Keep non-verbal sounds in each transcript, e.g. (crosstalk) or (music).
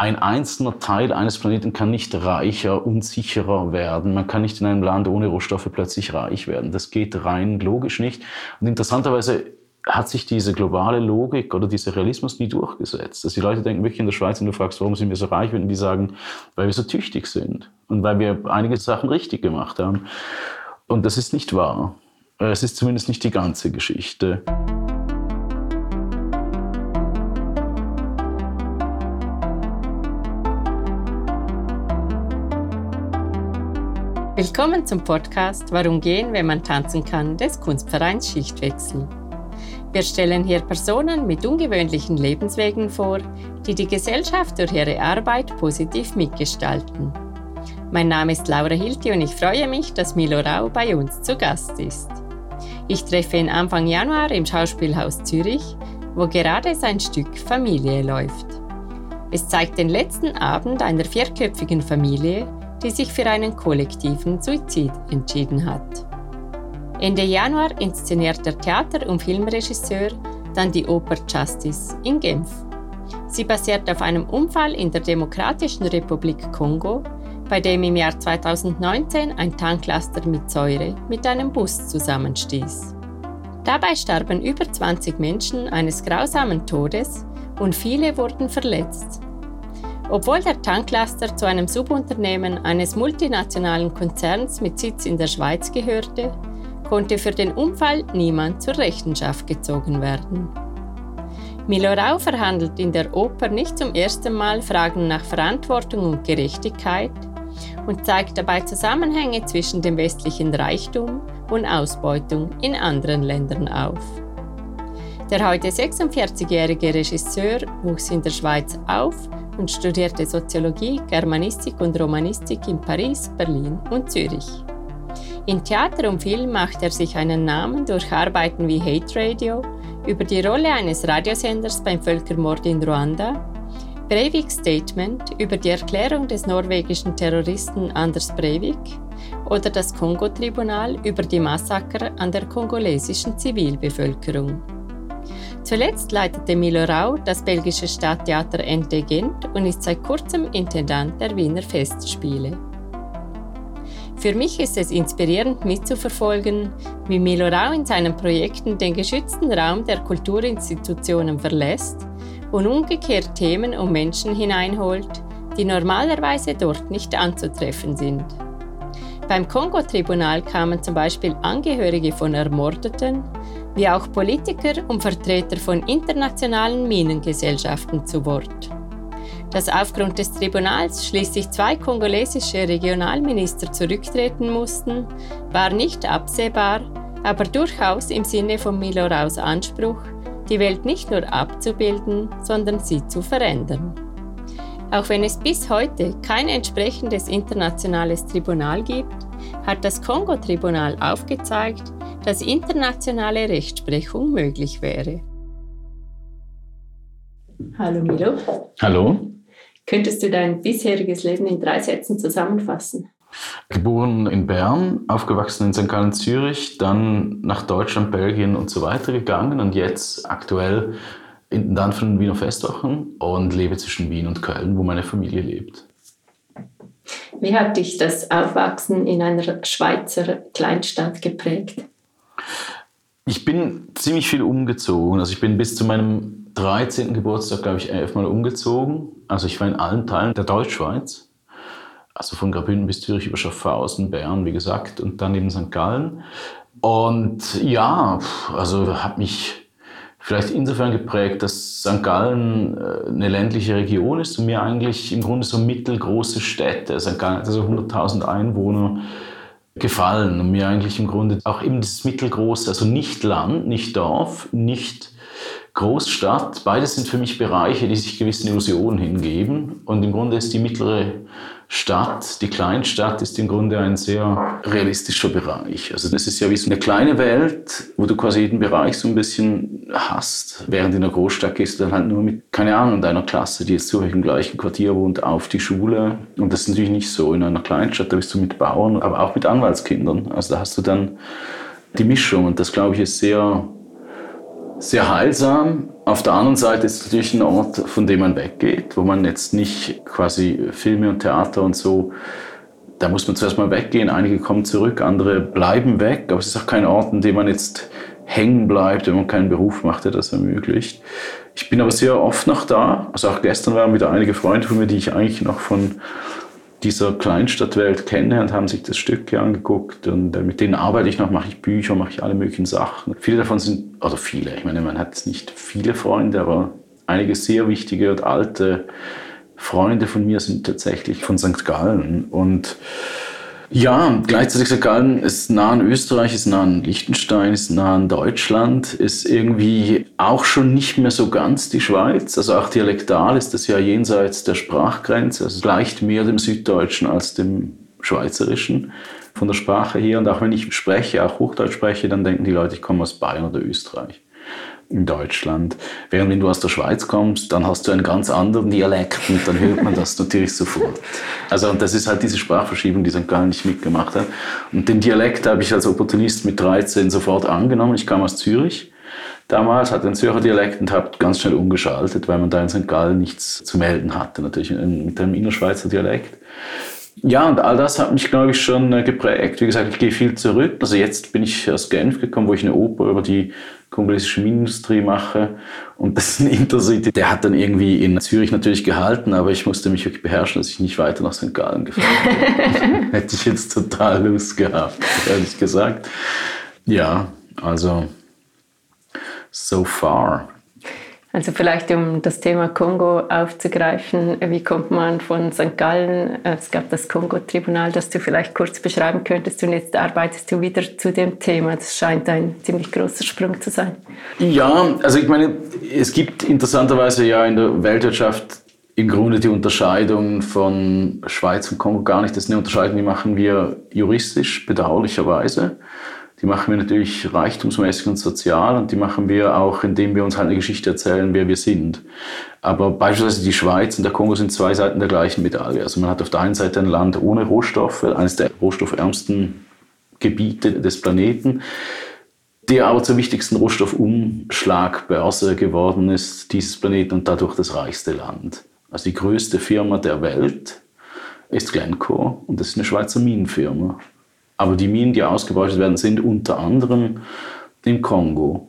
ein einzelner Teil eines Planeten kann nicht reicher und sicherer werden. Man kann nicht in einem Land ohne Rohstoffe plötzlich reich werden. Das geht rein logisch nicht. Und interessanterweise hat sich diese globale Logik oder dieser Realismus nie durchgesetzt. Dass die Leute denken wirklich in der Schweiz, wenn du fragst, warum sind wir so reich, wenn die sagen, weil wir so tüchtig sind und weil wir einige Sachen richtig gemacht haben. Und das ist nicht wahr. Es ist zumindest nicht die ganze Geschichte. Willkommen zum Podcast Warum gehen, wenn man tanzen kann des Kunstvereins Schichtwechsel. Wir stellen hier Personen mit ungewöhnlichen Lebenswegen vor, die die Gesellschaft durch ihre Arbeit positiv mitgestalten. Mein Name ist Laura Hilti und ich freue mich, dass Milo Rau bei uns zu Gast ist. Ich treffe ihn Anfang Januar im Schauspielhaus Zürich, wo gerade sein Stück Familie läuft. Es zeigt den letzten Abend einer vierköpfigen Familie, die sich für einen kollektiven Suizid entschieden hat. Ende Januar inszeniert der Theater- und Filmregisseur dann die Oper Justice in Genf. Sie basiert auf einem Unfall in der Demokratischen Republik Kongo, bei dem im Jahr 2019 ein Tanklaster mit Säure mit einem Bus zusammenstieß. Dabei starben über 20 Menschen eines grausamen Todes und viele wurden verletzt. Obwohl der Tanklaster zu einem Subunternehmen eines multinationalen Konzerns mit Sitz in der Schweiz gehörte, konnte für den Unfall niemand zur Rechenschaft gezogen werden. Milorau verhandelt in der Oper nicht zum ersten Mal Fragen nach Verantwortung und Gerechtigkeit und zeigt dabei Zusammenhänge zwischen dem westlichen Reichtum und Ausbeutung in anderen Ländern auf. Der heute 46-jährige Regisseur wuchs in der Schweiz auf und studierte Soziologie, Germanistik und Romanistik in Paris, Berlin und Zürich. In Theater und Film macht er sich einen Namen durch Arbeiten wie Hate Radio, über die Rolle eines Radiosenders beim Völkermord in Ruanda, Breivik Statement über die Erklärung des norwegischen Terroristen Anders Breivik oder das Kongo-Tribunal über die Massaker an der kongolesischen Zivilbevölkerung. Zuletzt leitete Milo Rau das belgische Stadttheater NT Gent und ist seit kurzem Intendant der Wiener Festspiele. Für mich ist es inspirierend mitzuverfolgen, wie Milo Rau in seinen Projekten den geschützten Raum der Kulturinstitutionen verlässt und umgekehrt Themen und Menschen hineinholt, die normalerweise dort nicht anzutreffen sind. Beim Kongo-Tribunal kamen zum Beispiel Angehörige von Ermordeten, wie auch Politiker und Vertreter von internationalen Minengesellschaften zu Wort. Dass aufgrund des Tribunals schließlich zwei kongolesische Regionalminister zurücktreten mussten, war nicht absehbar, aber durchaus im Sinne von Miloraus Anspruch, die Welt nicht nur abzubilden, sondern sie zu verändern. Auch wenn es bis heute kein entsprechendes internationales Tribunal gibt, hat das Kongo-Tribunal aufgezeigt, dass internationale Rechtsprechung möglich wäre. Hallo Milo. Hallo. Könntest du dein bisheriges Leben in drei Sätzen zusammenfassen? Geboren in Bern, aufgewachsen in St. Gallen, Zürich, dann nach Deutschland, Belgien und so weiter gegangen und jetzt aktuell Intendant von Wiener Festwochen und lebe zwischen Wien und Köln, wo meine Familie lebt. Wie hat dich das Aufwachsen in einer Schweizer Kleinstadt geprägt? Ich bin ziemlich viel umgezogen. Also ich bin bis zu meinem 13. Geburtstag, glaube ich, elfmal umgezogen. Also ich war in allen Teilen der Deutschschweiz. Also von Graubünden bis Zürich über Schaffhausen, Bern, wie gesagt, und dann eben St. Gallen. Und ja, also habe mich vielleicht insofern geprägt, dass St. Gallen äh, eine ländliche Region ist und mir eigentlich im Grunde so mittelgroße Städte, St. Gallen hat also 100.000 Einwohner, gefallen und mir eigentlich im Grunde auch eben das mittelgroße, also nicht Land, nicht Dorf, nicht Großstadt, beides sind für mich Bereiche, die sich gewissen Illusionen hingeben und im Grunde ist die mittlere Stadt, die Kleinstadt ist im Grunde ein sehr realistischer Bereich. Also das ist ja wie so eine kleine Welt, wo du quasi jeden Bereich so ein bisschen hast. Während in der Großstadt gehst du dann halt nur mit, keine Ahnung, deiner Klasse, die jetzt zufällig im gleichen Quartier wohnt, auf die Schule. Und das ist natürlich nicht so. In einer Kleinstadt, da bist du mit Bauern, aber auch mit Anwaltskindern. Also da hast du dann die Mischung und das, glaube ich, ist sehr, sehr heilsam Auf der anderen Seite ist es natürlich ein Ort, von dem man weggeht, wo man jetzt nicht quasi Filme und Theater und so, da muss man zuerst mal weggehen. Einige kommen zurück, andere bleiben weg, aber es ist auch kein Ort, in dem man jetzt hängen bleibt, wenn man keinen Beruf macht, der das ermöglicht. Ich bin aber sehr oft noch da. Also auch gestern waren wieder einige Freunde von mir, die ich eigentlich noch von dieser Kleinstadtwelt kenne und haben sich das Stück hier angeguckt. Und äh, mit denen arbeite ich noch, mache ich Bücher, mache ich alle möglichen Sachen. Viele davon sind, oder viele, ich meine, man hat nicht viele Freunde, aber einige sehr wichtige und alte Freunde von mir sind tatsächlich von St. Gallen. Und ja, gleichzeitig St. Gallen ist nah an Österreich, ist nah an Liechtenstein, ist nah an Deutschland, ist irgendwie auch schon nicht mehr so ganz die Schweiz. Also auch dialektal ist das ja jenseits der Sprachgrenze. Also gleicht mehr dem Süddeutschen als dem Schweizerischen von der Sprache her. Und auch wenn ich spreche, auch Hochdeutsch spreche, dann denken die Leute, ich komme aus Bayern oder Österreich in Deutschland. Während wenn du aus der Schweiz kommst, dann hast du einen ganz anderen Dialekt und dann hört man das (laughs) natürlich sofort. Also und das ist halt diese Sprachverschiebung, die St. Gallen nicht mitgemacht hat. Und den Dialekt habe ich als Opportunist mit 13 sofort angenommen. Ich kam aus Zürich damals, hatte einen Zürcher Dialekt und habe ganz schnell umgeschaltet, weil man da in St. Gallen nichts zu melden hatte, natürlich mit einem Innerschweizer Dialekt. Ja, und all das hat mich, glaube ich, schon äh, geprägt. Wie gesagt, ich gehe viel zurück. Also jetzt bin ich aus Genf gekommen, wo ich eine Oper über die kongolesische Minenindustrie mache. Und das ist ein Intercity, der hat dann irgendwie in Zürich natürlich gehalten, aber ich musste mich wirklich beherrschen, dass ich nicht weiter nach St. Gallen gefahren bin. (laughs) (laughs) Hätte ich jetzt total Lust gehabt, ehrlich gesagt. Ja, also so far. Also vielleicht um das Thema Kongo aufzugreifen, wie kommt man von St. Gallen, es gab das Kongo-Tribunal, das du vielleicht kurz beschreiben könntest und jetzt arbeitest du wieder zu dem Thema. Das scheint ein ziemlich großer Sprung zu sein. Ja, also ich meine, es gibt interessanterweise ja in der Weltwirtschaft im Grunde die Unterscheidung von Schweiz und Kongo gar nicht. Das ist eine Unterscheidung, die machen wir juristisch, bedauerlicherweise. Die machen wir natürlich reichtumsmäßig und sozial und die machen wir auch, indem wir uns halt eine Geschichte erzählen, wer wir sind. Aber beispielsweise die Schweiz und der Kongo sind zwei Seiten der gleichen Medaille. Also man hat auf der einen Seite ein Land ohne Rohstoffe, eines der rohstoffärmsten Gebiete des Planeten, der aber zur wichtigsten Rohstoffumschlagbörse geworden ist, dieses Planeten und dadurch das reichste Land. Also die größte Firma der Welt ist Glencore und das ist eine Schweizer Minenfirma. Aber die Minen, die ausgebeutet werden, sind unter anderem im Kongo.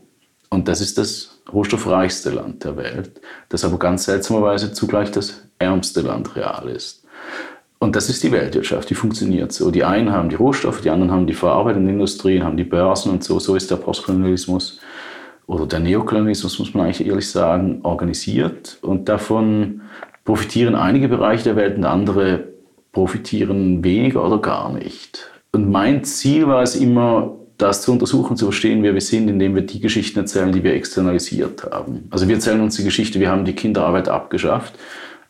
Und das ist das rohstoffreichste Land der Welt, das aber ganz seltsamerweise zugleich das ärmste Land real ist. Und das ist die Weltwirtschaft, die funktioniert so. Die einen haben die Rohstoffe, die anderen haben die verarbeitenden Industrien, haben die Börsen und so. So ist der Postkolonialismus oder der Neokolonialismus, muss man eigentlich ehrlich sagen, organisiert. Und davon profitieren einige Bereiche der Welt und andere profitieren weniger oder gar nicht. Und mein Ziel war es immer, das zu untersuchen, zu verstehen, wer wir sind, indem wir die Geschichten erzählen, die wir externalisiert haben. Also wir erzählen uns die Geschichte, wir haben die Kinderarbeit abgeschafft,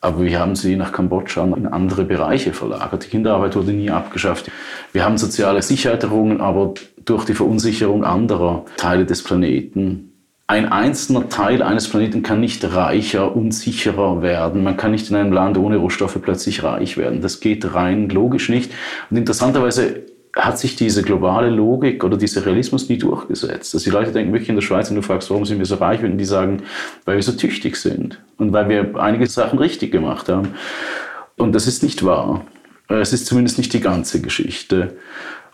aber wir haben sie nach Kambodscha in andere Bereiche verlagert. Die Kinderarbeit wurde nie abgeschafft. Wir haben soziale Sicherheit errungen, aber durch die Verunsicherung anderer Teile des Planeten ein einzelner Teil eines Planeten kann nicht reicher und sicherer werden. Man kann nicht in einem Land ohne Rohstoffe plötzlich reich werden. Das geht rein logisch nicht. Und interessanterweise hat sich diese globale Logik oder dieser Realismus nie durchgesetzt. Also die Leute denken wirklich in der Schweiz, wenn du fragst, warum sind wir so reich, würden die sagen, weil wir so tüchtig sind und weil wir einige Sachen richtig gemacht haben. Und das ist nicht wahr. Es ist zumindest nicht die ganze Geschichte.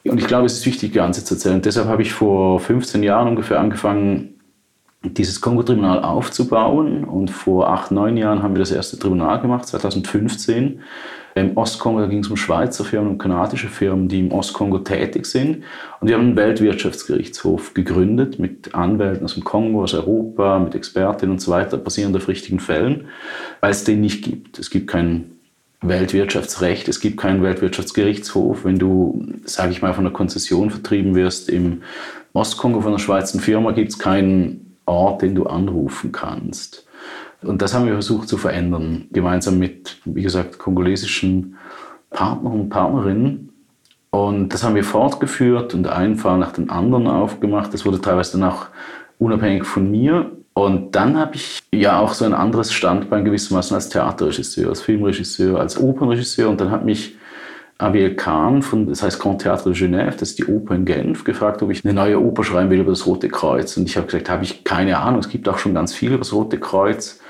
Und ich glaube, es ist wichtig, die ganze zu erzählen. Und deshalb habe ich vor 15 Jahren ungefähr angefangen, dieses Kongo-Tribunal aufzubauen. Und vor acht, neun Jahren haben wir das erste Tribunal gemacht, 2015. Im Ostkongo ging es um Schweizer Firmen und kanadische Firmen, die im Ostkongo tätig sind. Und wir haben einen Weltwirtschaftsgerichtshof gegründet mit Anwälten aus dem Kongo, aus Europa, mit Expertinnen und so weiter, basierend auf richtigen Fällen, weil es den nicht gibt. Es gibt kein Weltwirtschaftsrecht, es gibt keinen Weltwirtschaftsgerichtshof. Wenn du, sage ich mal, von der Konzession vertrieben wirst im Ostkongo von einer Schweizer Firma, gibt es keinen Ort, den du anrufen kannst. Und das haben wir versucht zu verändern, gemeinsam mit, wie gesagt, kongolesischen Partnern und Partnerinnen. Und das haben wir fortgeführt und einen Fall nach dem anderen aufgemacht. Das wurde teilweise dann auch unabhängig von mir. Und dann habe ich ja auch so ein anderes Standbein gewissermaßen als Theaterregisseur, als Filmregisseur, als Opernregisseur. Und dann hat mich Abiel Kahn von, das heißt Grand Théâtre de Genève, das ist die Oper in Genf, gefragt, ob ich eine neue Oper schreiben will über das Rote Kreuz. Und ich habe gesagt, habe ich keine Ahnung, es gibt auch schon ganz viel über das Rote Kreuz.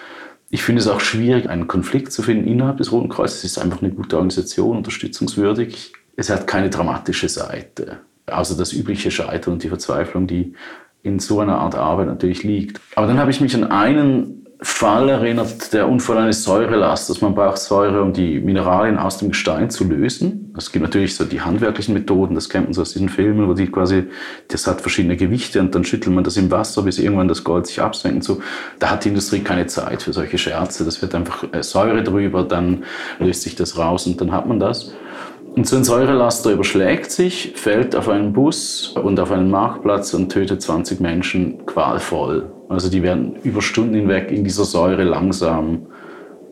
Ich finde es auch schwierig, einen Konflikt zu finden innerhalb des Roten Kreuzes. Es ist einfach eine gute Organisation, unterstützungswürdig. Es hat keine dramatische Seite, außer das übliche Scheitern und die Verzweiflung, die in so einer Art Arbeit natürlich liegt. Aber dann habe ich mich an einen Fall erinnert der Unfall eines Säurelasts. Man braucht Säure, um die Mineralien aus dem Gestein zu lösen. Es gibt natürlich so die handwerklichen Methoden, das kennt man so aus diesen Filmen, wo die quasi, das hat verschiedene Gewichte und dann schüttelt man das im Wasser, bis irgendwann das Gold sich absenkt so. Da hat die Industrie keine Zeit für solche Scherze. Das wird einfach äh, Säure drüber, dann löst sich das raus und dann hat man das. Und so ein Säurelaster überschlägt sich, fällt auf einen Bus und auf einen Marktplatz und tötet 20 Menschen qualvoll. Also die werden über Stunden hinweg in dieser Säure langsam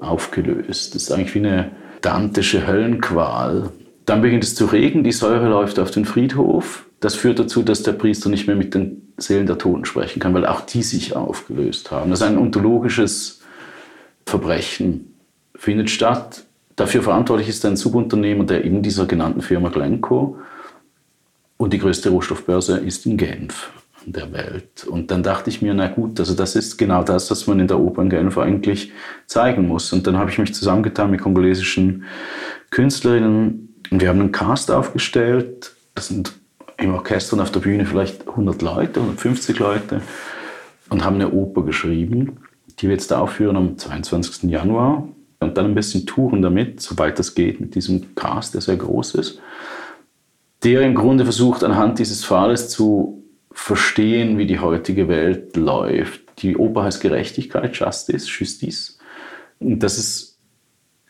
aufgelöst. Das ist eigentlich wie eine dantische Höllenqual. Dann beginnt es zu regnen, die Säure läuft auf den Friedhof. Das führt dazu, dass der Priester nicht mehr mit den Seelen der Toten sprechen kann, weil auch die sich aufgelöst haben. Das ist ein ontologisches Verbrechen, findet statt. Dafür verantwortlich ist ein Subunternehmer der in dieser genannten Firma Glencoe. Und die größte Rohstoffbörse ist in Genf der Welt. Und dann dachte ich mir, na gut, also das ist genau das, was man in der Oper in Genf eigentlich zeigen muss. Und dann habe ich mich zusammengetan mit kongolesischen Künstlerinnen und wir haben einen Cast aufgestellt. Das sind im Orchester und auf der Bühne vielleicht 100 Leute, 150 Leute und haben eine Oper geschrieben, die wir jetzt aufführen am 22. Januar und dann ein bisschen touren damit, sobald das geht, mit diesem Cast, der sehr groß ist, der im Grunde versucht, anhand dieses Falles zu verstehen, wie die heutige Welt läuft. Die Oper heißt Gerechtigkeit, Justice, Justice. Und das ist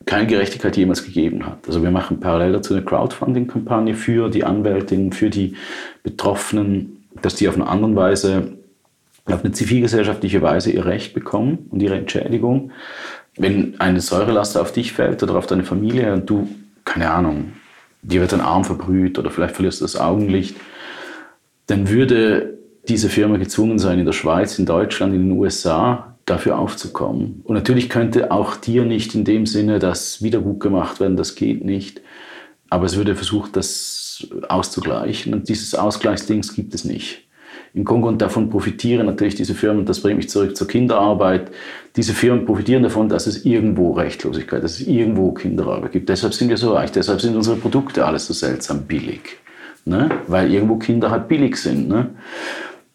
keine Gerechtigkeit jemals gegeben hat. Also wir machen parallel dazu eine Crowdfunding-Kampagne für die Anwältinnen, für die Betroffenen, dass die auf eine andere Weise, auf eine zivilgesellschaftliche Weise ihr Recht bekommen und ihre Entschädigung wenn eine Säurelast auf dich fällt oder auf deine Familie und du, keine Ahnung, dir wird ein Arm verbrüht oder vielleicht verlierst du das Augenlicht, dann würde diese Firma gezwungen sein, in der Schweiz, in Deutschland, in den USA dafür aufzukommen. Und natürlich könnte auch dir nicht in dem Sinne das wieder gut gemacht werden, das geht nicht. Aber es würde versucht, das auszugleichen. Und dieses Ausgleichsdings gibt es nicht in Kongo und davon profitieren natürlich diese Firmen, das bringt mich zurück zur Kinderarbeit, diese Firmen profitieren davon, dass es irgendwo Rechtlosigkeit, dass es irgendwo Kinderarbeit gibt. Deshalb sind wir so reich, deshalb sind unsere Produkte alles so seltsam billig, ne? weil irgendwo Kinder halt billig sind. Ne?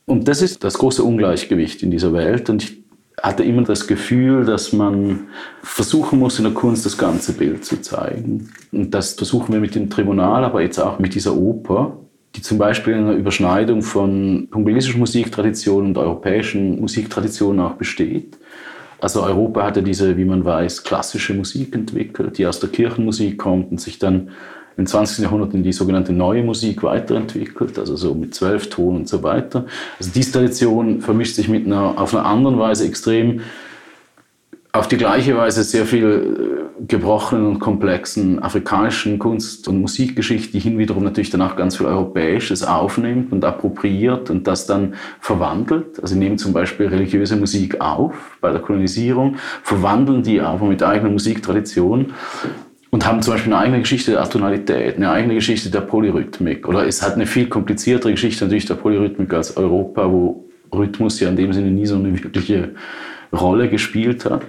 Und das ist das große Ungleichgewicht in dieser Welt und ich hatte immer das Gefühl, dass man versuchen muss, in der Kunst das ganze Bild zu zeigen. Und das versuchen wir mit dem Tribunal, aber jetzt auch mit dieser Oper die zum Beispiel in einer Überschneidung von kongolesischen Musiktraditionen und europäischen Musiktraditionen auch besteht. Also Europa hatte diese, wie man weiß, klassische Musik entwickelt, die aus der Kirchenmusik kommt und sich dann im 20. Jahrhundert in die sogenannte neue Musik weiterentwickelt, also so mit zwölf Ton und so weiter. Also diese Tradition vermischt sich mit einer, auf einer anderen Weise extrem auf die gleiche Weise sehr viel äh, gebrochenen und komplexen afrikanischen Kunst- und Musikgeschichte, die hin wiederum natürlich danach ganz viel Europäisches aufnimmt und appropriiert und das dann verwandelt. Also sie nehmen zum Beispiel religiöse Musik auf bei der Kolonisierung, verwandeln die aber mit eigener Musiktradition und haben zum Beispiel eine eigene Geschichte der Atonalität, eine eigene Geschichte der Polyrhythmik. Oder es hat eine viel kompliziertere Geschichte natürlich der Polyrhythmik als Europa, wo Rhythmus ja in dem Sinne nie so eine wirkliche Rolle gespielt hat.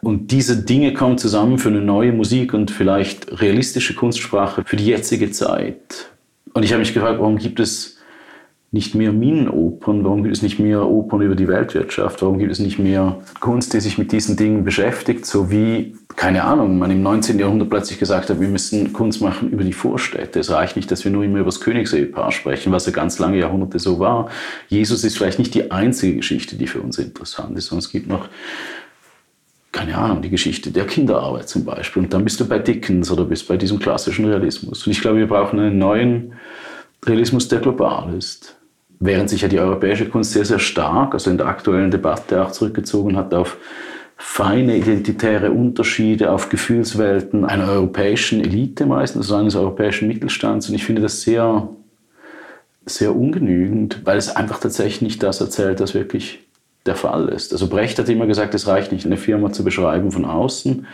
Und diese Dinge kommen zusammen für eine neue Musik und vielleicht realistische Kunstsprache für die jetzige Zeit. Und ich habe mich gefragt, warum gibt es nicht mehr Minenopern? Warum gibt es nicht mehr Opern über die Weltwirtschaft? Warum gibt es nicht mehr Kunst, die sich mit diesen Dingen beschäftigt? So wie, keine Ahnung, man im 19. Jahrhundert plötzlich gesagt hat, wir müssen Kunst machen über die Vorstädte. Es reicht nicht, dass wir nur immer über das Königsehepaar sprechen, was ja ganz lange Jahrhunderte so war. Jesus ist vielleicht nicht die einzige Geschichte, die für uns interessant ist, sondern es gibt noch keine Ahnung, die Geschichte der Kinderarbeit zum Beispiel. Und dann bist du bei Dickens oder bist bei diesem klassischen Realismus. Und ich glaube, wir brauchen einen neuen Realismus, der global ist. Während sich ja die europäische Kunst sehr, sehr stark, also in der aktuellen Debatte auch zurückgezogen hat auf feine identitäre Unterschiede, auf Gefühlswelten einer europäischen Elite meistens, also eines europäischen Mittelstands. Und ich finde das sehr, sehr ungenügend, weil es einfach tatsächlich nicht das erzählt, was wirklich der Fall ist. Also Brecht hat immer gesagt, es reicht nicht, eine Firma zu beschreiben von außen,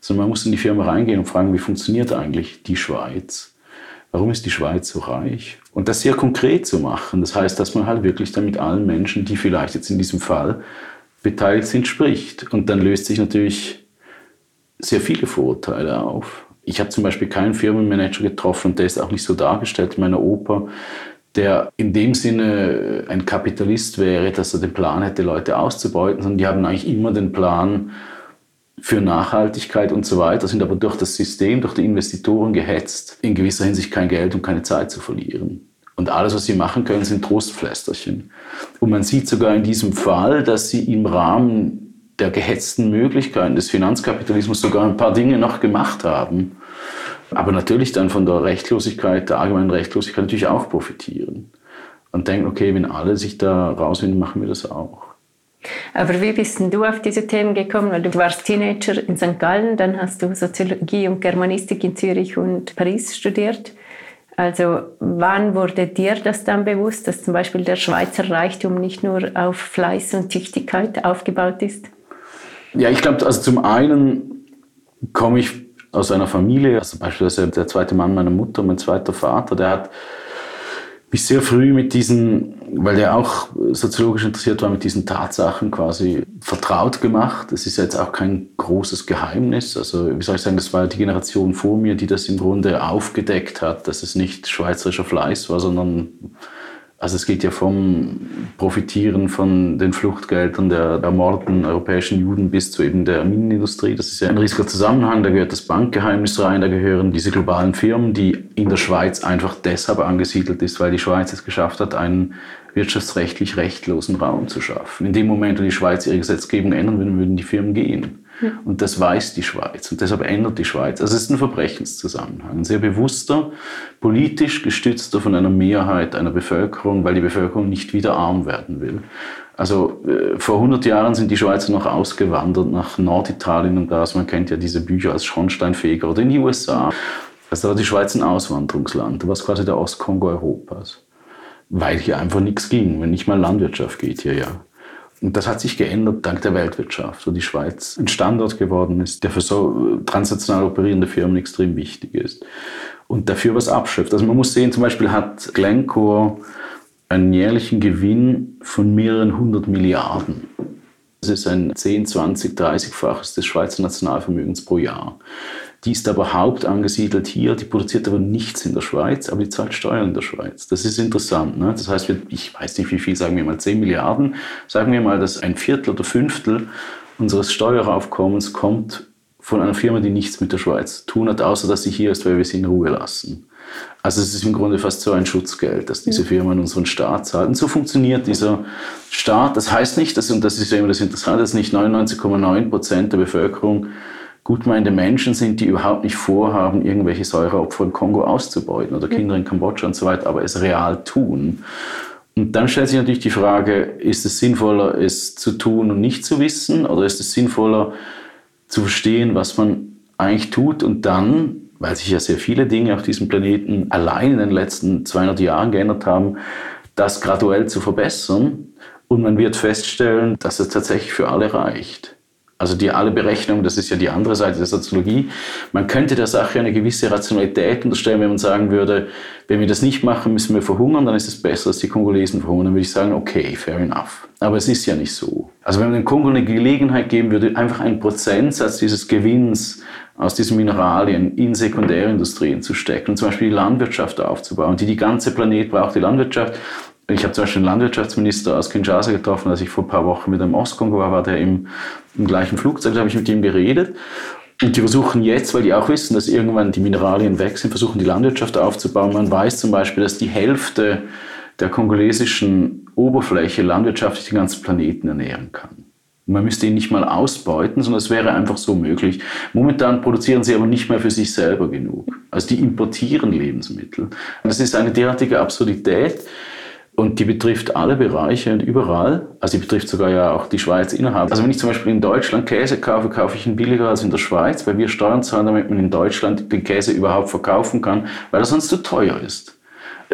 sondern man muss in die Firma reingehen und fragen, wie funktioniert eigentlich die Schweiz? Warum ist die Schweiz so reich? Und das sehr konkret zu machen, das heißt, dass man halt wirklich dann mit allen Menschen, die vielleicht jetzt in diesem Fall beteiligt sind, spricht. Und dann löst sich natürlich sehr viele Vorurteile auf. Ich habe zum Beispiel keinen Firmenmanager getroffen, der ist auch nicht so dargestellt in meiner Oper, der in dem Sinne ein Kapitalist wäre, dass er den Plan hätte, Leute auszubeuten, sondern die haben eigentlich immer den Plan für Nachhaltigkeit und so weiter, sind aber durch das System, durch die Investitoren gehetzt, in gewisser Hinsicht kein Geld und keine Zeit zu verlieren. Und alles, was sie machen können, sind Trostpflästerchen. Und man sieht sogar in diesem Fall, dass sie im Rahmen der gehetzten Möglichkeiten des Finanzkapitalismus sogar ein paar Dinge noch gemacht haben, aber natürlich dann von der Rechtlosigkeit, der allgemeinen Rechtlosigkeit natürlich auch profitieren. Und denken, okay, wenn alle sich da rausfinden, machen wir das auch. Aber wie bist denn du auf diese Themen gekommen? Weil du warst Teenager in St. Gallen, dann hast du Soziologie und Germanistik in Zürich und Paris studiert. Also wann wurde dir das dann bewusst, dass zum Beispiel der Schweizer Reichtum nicht nur auf Fleiß und Tüchtigkeit aufgebaut ist? Ja, ich glaube, also zum einen komme ich aus einer Familie, also beispielsweise der zweite Mann meiner Mutter, mein zweiter Vater, der hat mich sehr früh mit diesen, weil der auch soziologisch interessiert war, mit diesen Tatsachen quasi vertraut gemacht. Das ist jetzt auch kein großes Geheimnis. Also, wie soll ich sagen, das war die Generation vor mir, die das im Grunde aufgedeckt hat, dass es nicht schweizerischer Fleiß war, sondern also es geht ja vom Profitieren von den Fluchtgeldern der ermordeten europäischen Juden bis zu eben der Minenindustrie. Das ist ja ein riesiger Zusammenhang. Da gehört das Bankgeheimnis rein, da gehören diese globalen Firmen, die in der Schweiz einfach deshalb angesiedelt ist, weil die Schweiz es geschafft hat, einen wirtschaftsrechtlich rechtlosen Raum zu schaffen. In dem Moment, wo die Schweiz ihre Gesetzgebung ändern würde, würden die Firmen gehen. Und das weiß die Schweiz. Und deshalb ändert die Schweiz. Also es ist ein Verbrechenszusammenhang. Ein sehr bewusster, politisch gestützter von einer Mehrheit einer Bevölkerung, weil die Bevölkerung nicht wieder arm werden will. Also äh, vor 100 Jahren sind die Schweizer noch ausgewandert nach Norditalien und das. Man kennt ja diese Bücher als Schornsteinfeger oder in die USA. Also da war die Schweiz ein Auswanderungsland. Da war es quasi der Ostkongo Europas. Weil hier einfach nichts ging. Wenn nicht mal Landwirtschaft geht hier ja. Und das hat sich geändert dank der Weltwirtschaft, wo die Schweiz ein Standort geworden ist, der für so transnational operierende Firmen extrem wichtig ist und dafür was abschöpft. Also man muss sehen, zum Beispiel hat Glencore einen jährlichen Gewinn von mehreren hundert Milliarden. Das ist ein 10, 20, 30-faches des Schweizer Nationalvermögens pro Jahr. Die ist aber hauptangesiedelt hier, die produziert aber nichts in der Schweiz, aber die zahlt Steuern in der Schweiz. Das ist interessant. Ne? Das heißt, ich weiß nicht wie viel, sagen wir mal 10 Milliarden, sagen wir mal, dass ein Viertel oder Fünftel unseres Steueraufkommens kommt von einer Firma, die nichts mit der Schweiz zu tun hat, außer dass sie hier ist, weil wir sie in Ruhe lassen. Also es ist im Grunde fast so ein Schutzgeld, dass diese Firma in unseren Staat zahlt. Und so funktioniert dieser Staat. Das heißt nicht, dass, und das ist ja immer das Interessante, dass nicht 99,9 Prozent der Bevölkerung gutmeinende Menschen sind, die überhaupt nicht vorhaben, irgendwelche Säureopfer im Kongo auszubeuten oder Kinder in Kambodscha und so weiter, aber es real tun. Und dann stellt sich natürlich die Frage, ist es sinnvoller, es zu tun und nicht zu wissen oder ist es sinnvoller zu verstehen, was man eigentlich tut und dann, weil sich ja sehr viele Dinge auf diesem Planeten allein in den letzten 200 Jahren geändert haben, das graduell zu verbessern und man wird feststellen, dass es tatsächlich für alle reicht. Also die alle Berechnungen, das ist ja die andere Seite der Soziologie. Man könnte der Sache eine gewisse Rationalität unterstellen, wenn man sagen würde, wenn wir das nicht machen, müssen wir verhungern, dann ist es besser, als die Kongolesen verhungern. Dann würde ich sagen, okay, fair enough. Aber es ist ja nicht so. Also wenn man den Kongo eine Gelegenheit geben würde, einfach einen Prozentsatz dieses Gewinns aus diesen Mineralien in Sekundärindustrien zu stecken und zum Beispiel die Landwirtschaft aufzubauen, die die ganze Planet braucht, die Landwirtschaft, ich habe zum Beispiel einen Landwirtschaftsminister aus Kinshasa getroffen, als ich vor ein paar Wochen mit einem Ostkongo war, war der im, im gleichen Flugzeug, da habe ich mit ihm geredet. Und die versuchen jetzt, weil die auch wissen, dass irgendwann die Mineralien weg sind, versuchen die Landwirtschaft aufzubauen. Man weiß zum Beispiel, dass die Hälfte der kongolesischen Oberfläche landwirtschaftlich den ganzen Planeten ernähren kann. Man müsste ihn nicht mal ausbeuten, sondern es wäre einfach so möglich. Momentan produzieren sie aber nicht mehr für sich selber genug. Also die importieren Lebensmittel. Das ist eine derartige Absurdität, und die betrifft alle Bereiche und überall. Also die betrifft sogar ja auch die Schweiz innerhalb. Also wenn ich zum Beispiel in Deutschland Käse kaufe, kaufe ich ihn billiger als in der Schweiz, weil wir Steuern zahlen, damit man in Deutschland den Käse überhaupt verkaufen kann, weil er sonst zu teuer ist.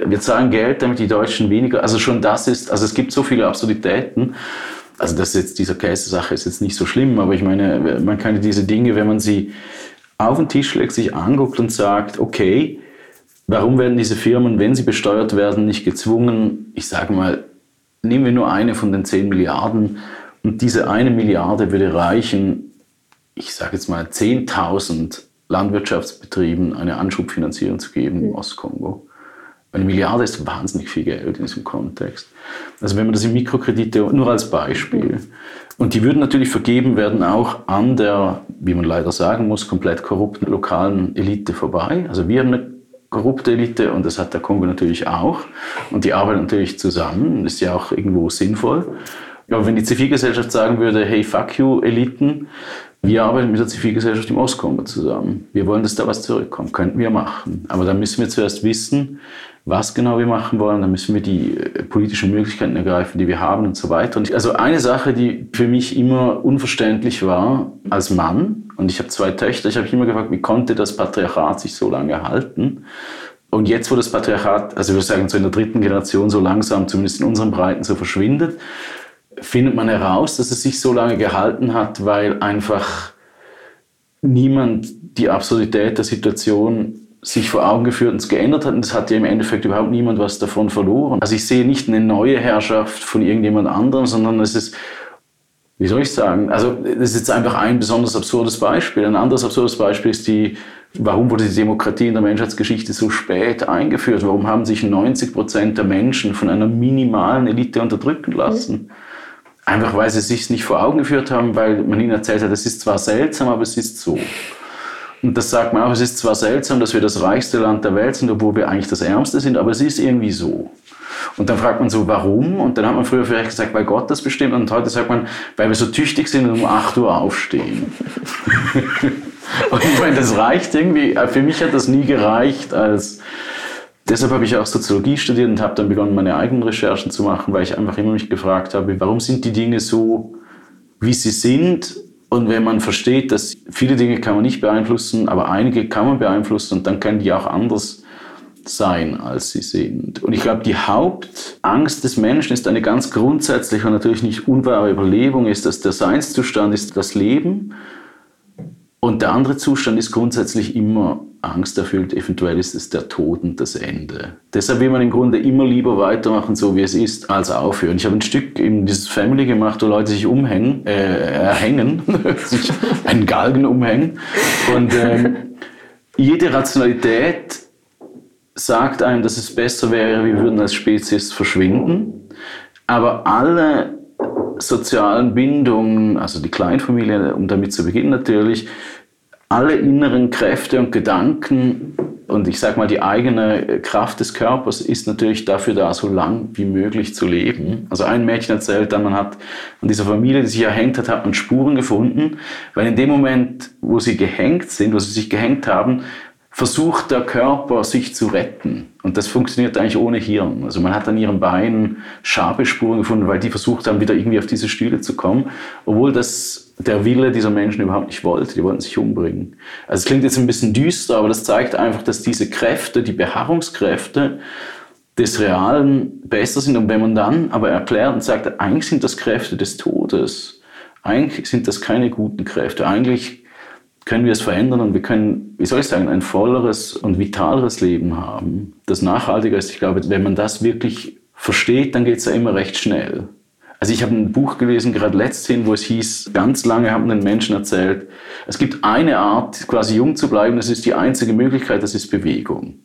Wir zahlen Geld, damit die Deutschen weniger, also schon das ist, also es gibt so viele Absurditäten. also das jetzt, dieser Käse-Sache ist jetzt nicht so schlimm, aber ich meine, man kann diese Dinge, wenn man sie auf den Tisch legt, sich anguckt und sagt, okay, warum werden diese Firmen, wenn sie besteuert werden, nicht gezwungen, ich sage mal, nehmen wir nur eine von den 10 Milliarden und diese eine Milliarde würde reichen, ich sage jetzt mal 10.000 Landwirtschaftsbetrieben eine Anschubfinanzierung zu geben im Ostkongo. Eine Milliarde ist wahnsinnig viel Geld in diesem Kontext. Also wenn man das in Mikrokredite, nur als Beispiel. Und die würden natürlich vergeben werden auch an der, wie man leider sagen muss, komplett korrupten lokalen Elite vorbei. Also wir haben eine korrupte Elite und das hat der Kongo natürlich auch. Und die arbeiten natürlich zusammen, ist ja auch irgendwo sinnvoll. Aber wenn die Zivilgesellschaft sagen würde, hey, fuck you, Eliten, wir arbeiten mit der Zivilgesellschaft im Ostkongo zusammen. Wir wollen, dass da was zurückkommt. Könnten wir machen. Aber dann müssen wir zuerst wissen, was genau wir machen wollen. Dann müssen wir die äh, politischen Möglichkeiten ergreifen, die wir haben und so weiter. Und also eine Sache, die für mich immer unverständlich war als Mann, und ich habe zwei Töchter, ich habe mich immer gefragt, wie konnte das Patriarchat sich so lange halten? Und jetzt, wo das Patriarchat, also wir sagen so in der dritten Generation so langsam, zumindest in unseren Breiten, so verschwindet, findet man heraus, dass es sich so lange gehalten hat, weil einfach niemand die Absurdität der Situation sich vor Augen geführt und es geändert hat. Und es hat ja im Endeffekt überhaupt niemand was davon verloren. Also ich sehe nicht eine neue Herrschaft von irgendjemand anderem, sondern es ist, wie soll ich sagen, also das ist jetzt einfach ein besonders absurdes Beispiel. Ein anderes absurdes Beispiel ist die, warum wurde die Demokratie in der Menschheitsgeschichte so spät eingeführt? Warum haben sich 90 Prozent der Menschen von einer minimalen Elite unterdrücken lassen? Einfach weil sie sich nicht vor Augen geführt haben, weil man ihnen erzählt hat, es ist zwar seltsam, aber es ist so. Und das sagt man auch, es ist zwar seltsam, dass wir das reichste Land der Welt sind, obwohl wir eigentlich das ärmste sind, aber es ist irgendwie so. Und dann fragt man so, warum? Und dann hat man früher vielleicht gesagt, weil Gott das bestimmt. Und heute sagt man, weil wir so tüchtig sind und um 8 Uhr aufstehen. (laughs) und ich meine, das reicht irgendwie. Für mich hat das nie gereicht als Deshalb habe ich auch Soziologie studiert und habe dann begonnen, meine eigenen Recherchen zu machen, weil ich einfach immer mich gefragt habe, warum sind die Dinge so, wie sie sind? Und wenn man versteht, dass viele Dinge kann man nicht beeinflussen, aber einige kann man beeinflussen und dann können die auch anders sein, als sie sind. Und ich glaube, die Hauptangst des Menschen ist eine ganz grundsätzliche und natürlich nicht unwahre Überlebung, ist, dass der Seinszustand ist das Leben und der andere Zustand ist grundsätzlich immer angsterfüllt, eventuell ist es der Tod und das Ende. Deshalb will man im Grunde immer lieber weitermachen, so wie es ist, als aufhören. Ich habe ein Stück in dieses Family gemacht, wo Leute sich umhängen, äh, erhängen, (laughs) sich einen Galgen umhängen. Und ähm, jede Rationalität sagt einem, dass es besser wäre, wir würden als Spezies verschwinden. Aber alle sozialen Bindungen, also die Kleinfamilie, um damit zu beginnen natürlich, alle inneren Kräfte und Gedanken und ich sage mal, die eigene Kraft des Körpers ist natürlich dafür da, so lang wie möglich zu leben. Also ein Mädchen erzählt dann, man hat an dieser Familie, die sich erhängt hat, hat man Spuren gefunden, weil in dem Moment, wo sie gehängt sind, wo sie sich gehängt haben, versucht der Körper sich zu retten. Und das funktioniert eigentlich ohne Hirn. Also man hat an ihren Beinen scharfe Spuren gefunden, weil die versucht haben, wieder irgendwie auf diese Stühle zu kommen, obwohl das der Wille dieser Menschen überhaupt nicht wollte. Die wollten sich umbringen. Also es klingt jetzt ein bisschen düster, aber das zeigt einfach, dass diese Kräfte, die Beharrungskräfte des Realen besser sind. Und wenn man dann aber erklärt und sagt, eigentlich sind das Kräfte des Todes, eigentlich sind das keine guten Kräfte, eigentlich können wir es verändern und wir können, wie soll ich sagen, ein volleres und vitaleres Leben haben, das nachhaltiger ist. Ich glaube, wenn man das wirklich versteht, dann geht es ja immer recht schnell. Also ich habe ein Buch gelesen, gerade letzthin, wo es hieß, ganz lange haben den Menschen erzählt, es gibt eine Art, quasi jung zu bleiben, das ist die einzige Möglichkeit, das ist Bewegung.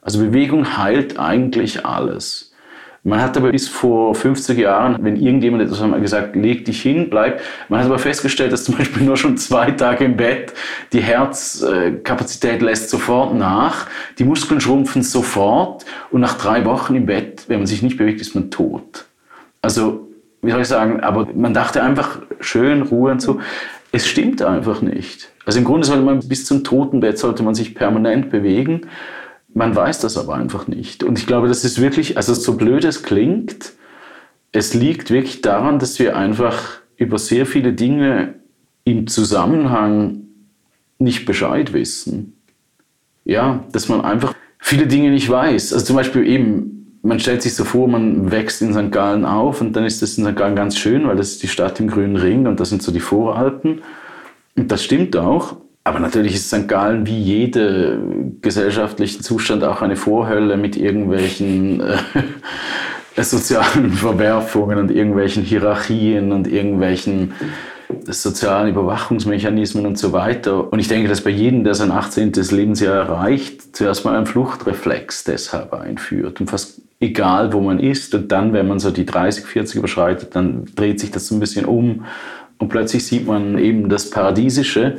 Also Bewegung heilt eigentlich alles. Man hat aber bis vor 50 Jahren, wenn irgendjemand etwas hat gesagt, leg dich hin, bleib. Man hat aber festgestellt, dass zum Beispiel nur schon zwei Tage im Bett die Herzkapazität lässt sofort nach, die Muskeln schrumpfen sofort und nach drei Wochen im Bett, wenn man sich nicht bewegt, ist man tot. Also, wie soll ich sagen, aber man dachte einfach, schön, Ruhe und so. Es stimmt einfach nicht. Also im Grunde sollte man bis zum Totenbett sollte man sich permanent bewegen. Man weiß das aber einfach nicht. Und ich glaube, das ist wirklich, also so blöd es klingt, es liegt wirklich daran, dass wir einfach über sehr viele Dinge im Zusammenhang nicht Bescheid wissen. Ja, dass man einfach viele Dinge nicht weiß. Also zum Beispiel eben, man stellt sich so vor, man wächst in St. Gallen auf und dann ist das in St. Gallen ganz schön, weil das ist die Stadt im grünen Ring und das sind so die Voralpen. Und das stimmt auch. Aber natürlich ist St. Gallen wie jeder gesellschaftliche Zustand auch eine Vorhölle mit irgendwelchen äh, (laughs) sozialen Verwerfungen und irgendwelchen Hierarchien und irgendwelchen sozialen Überwachungsmechanismen und so weiter. Und ich denke, dass bei jedem, der sein 18. Lebensjahr erreicht, zuerst mal ein Fluchtreflex deshalb einführt. Und fast egal, wo man ist. Und dann, wenn man so die 30, 40 überschreitet, dann dreht sich das so ein bisschen um. Und plötzlich sieht man eben das Paradiesische.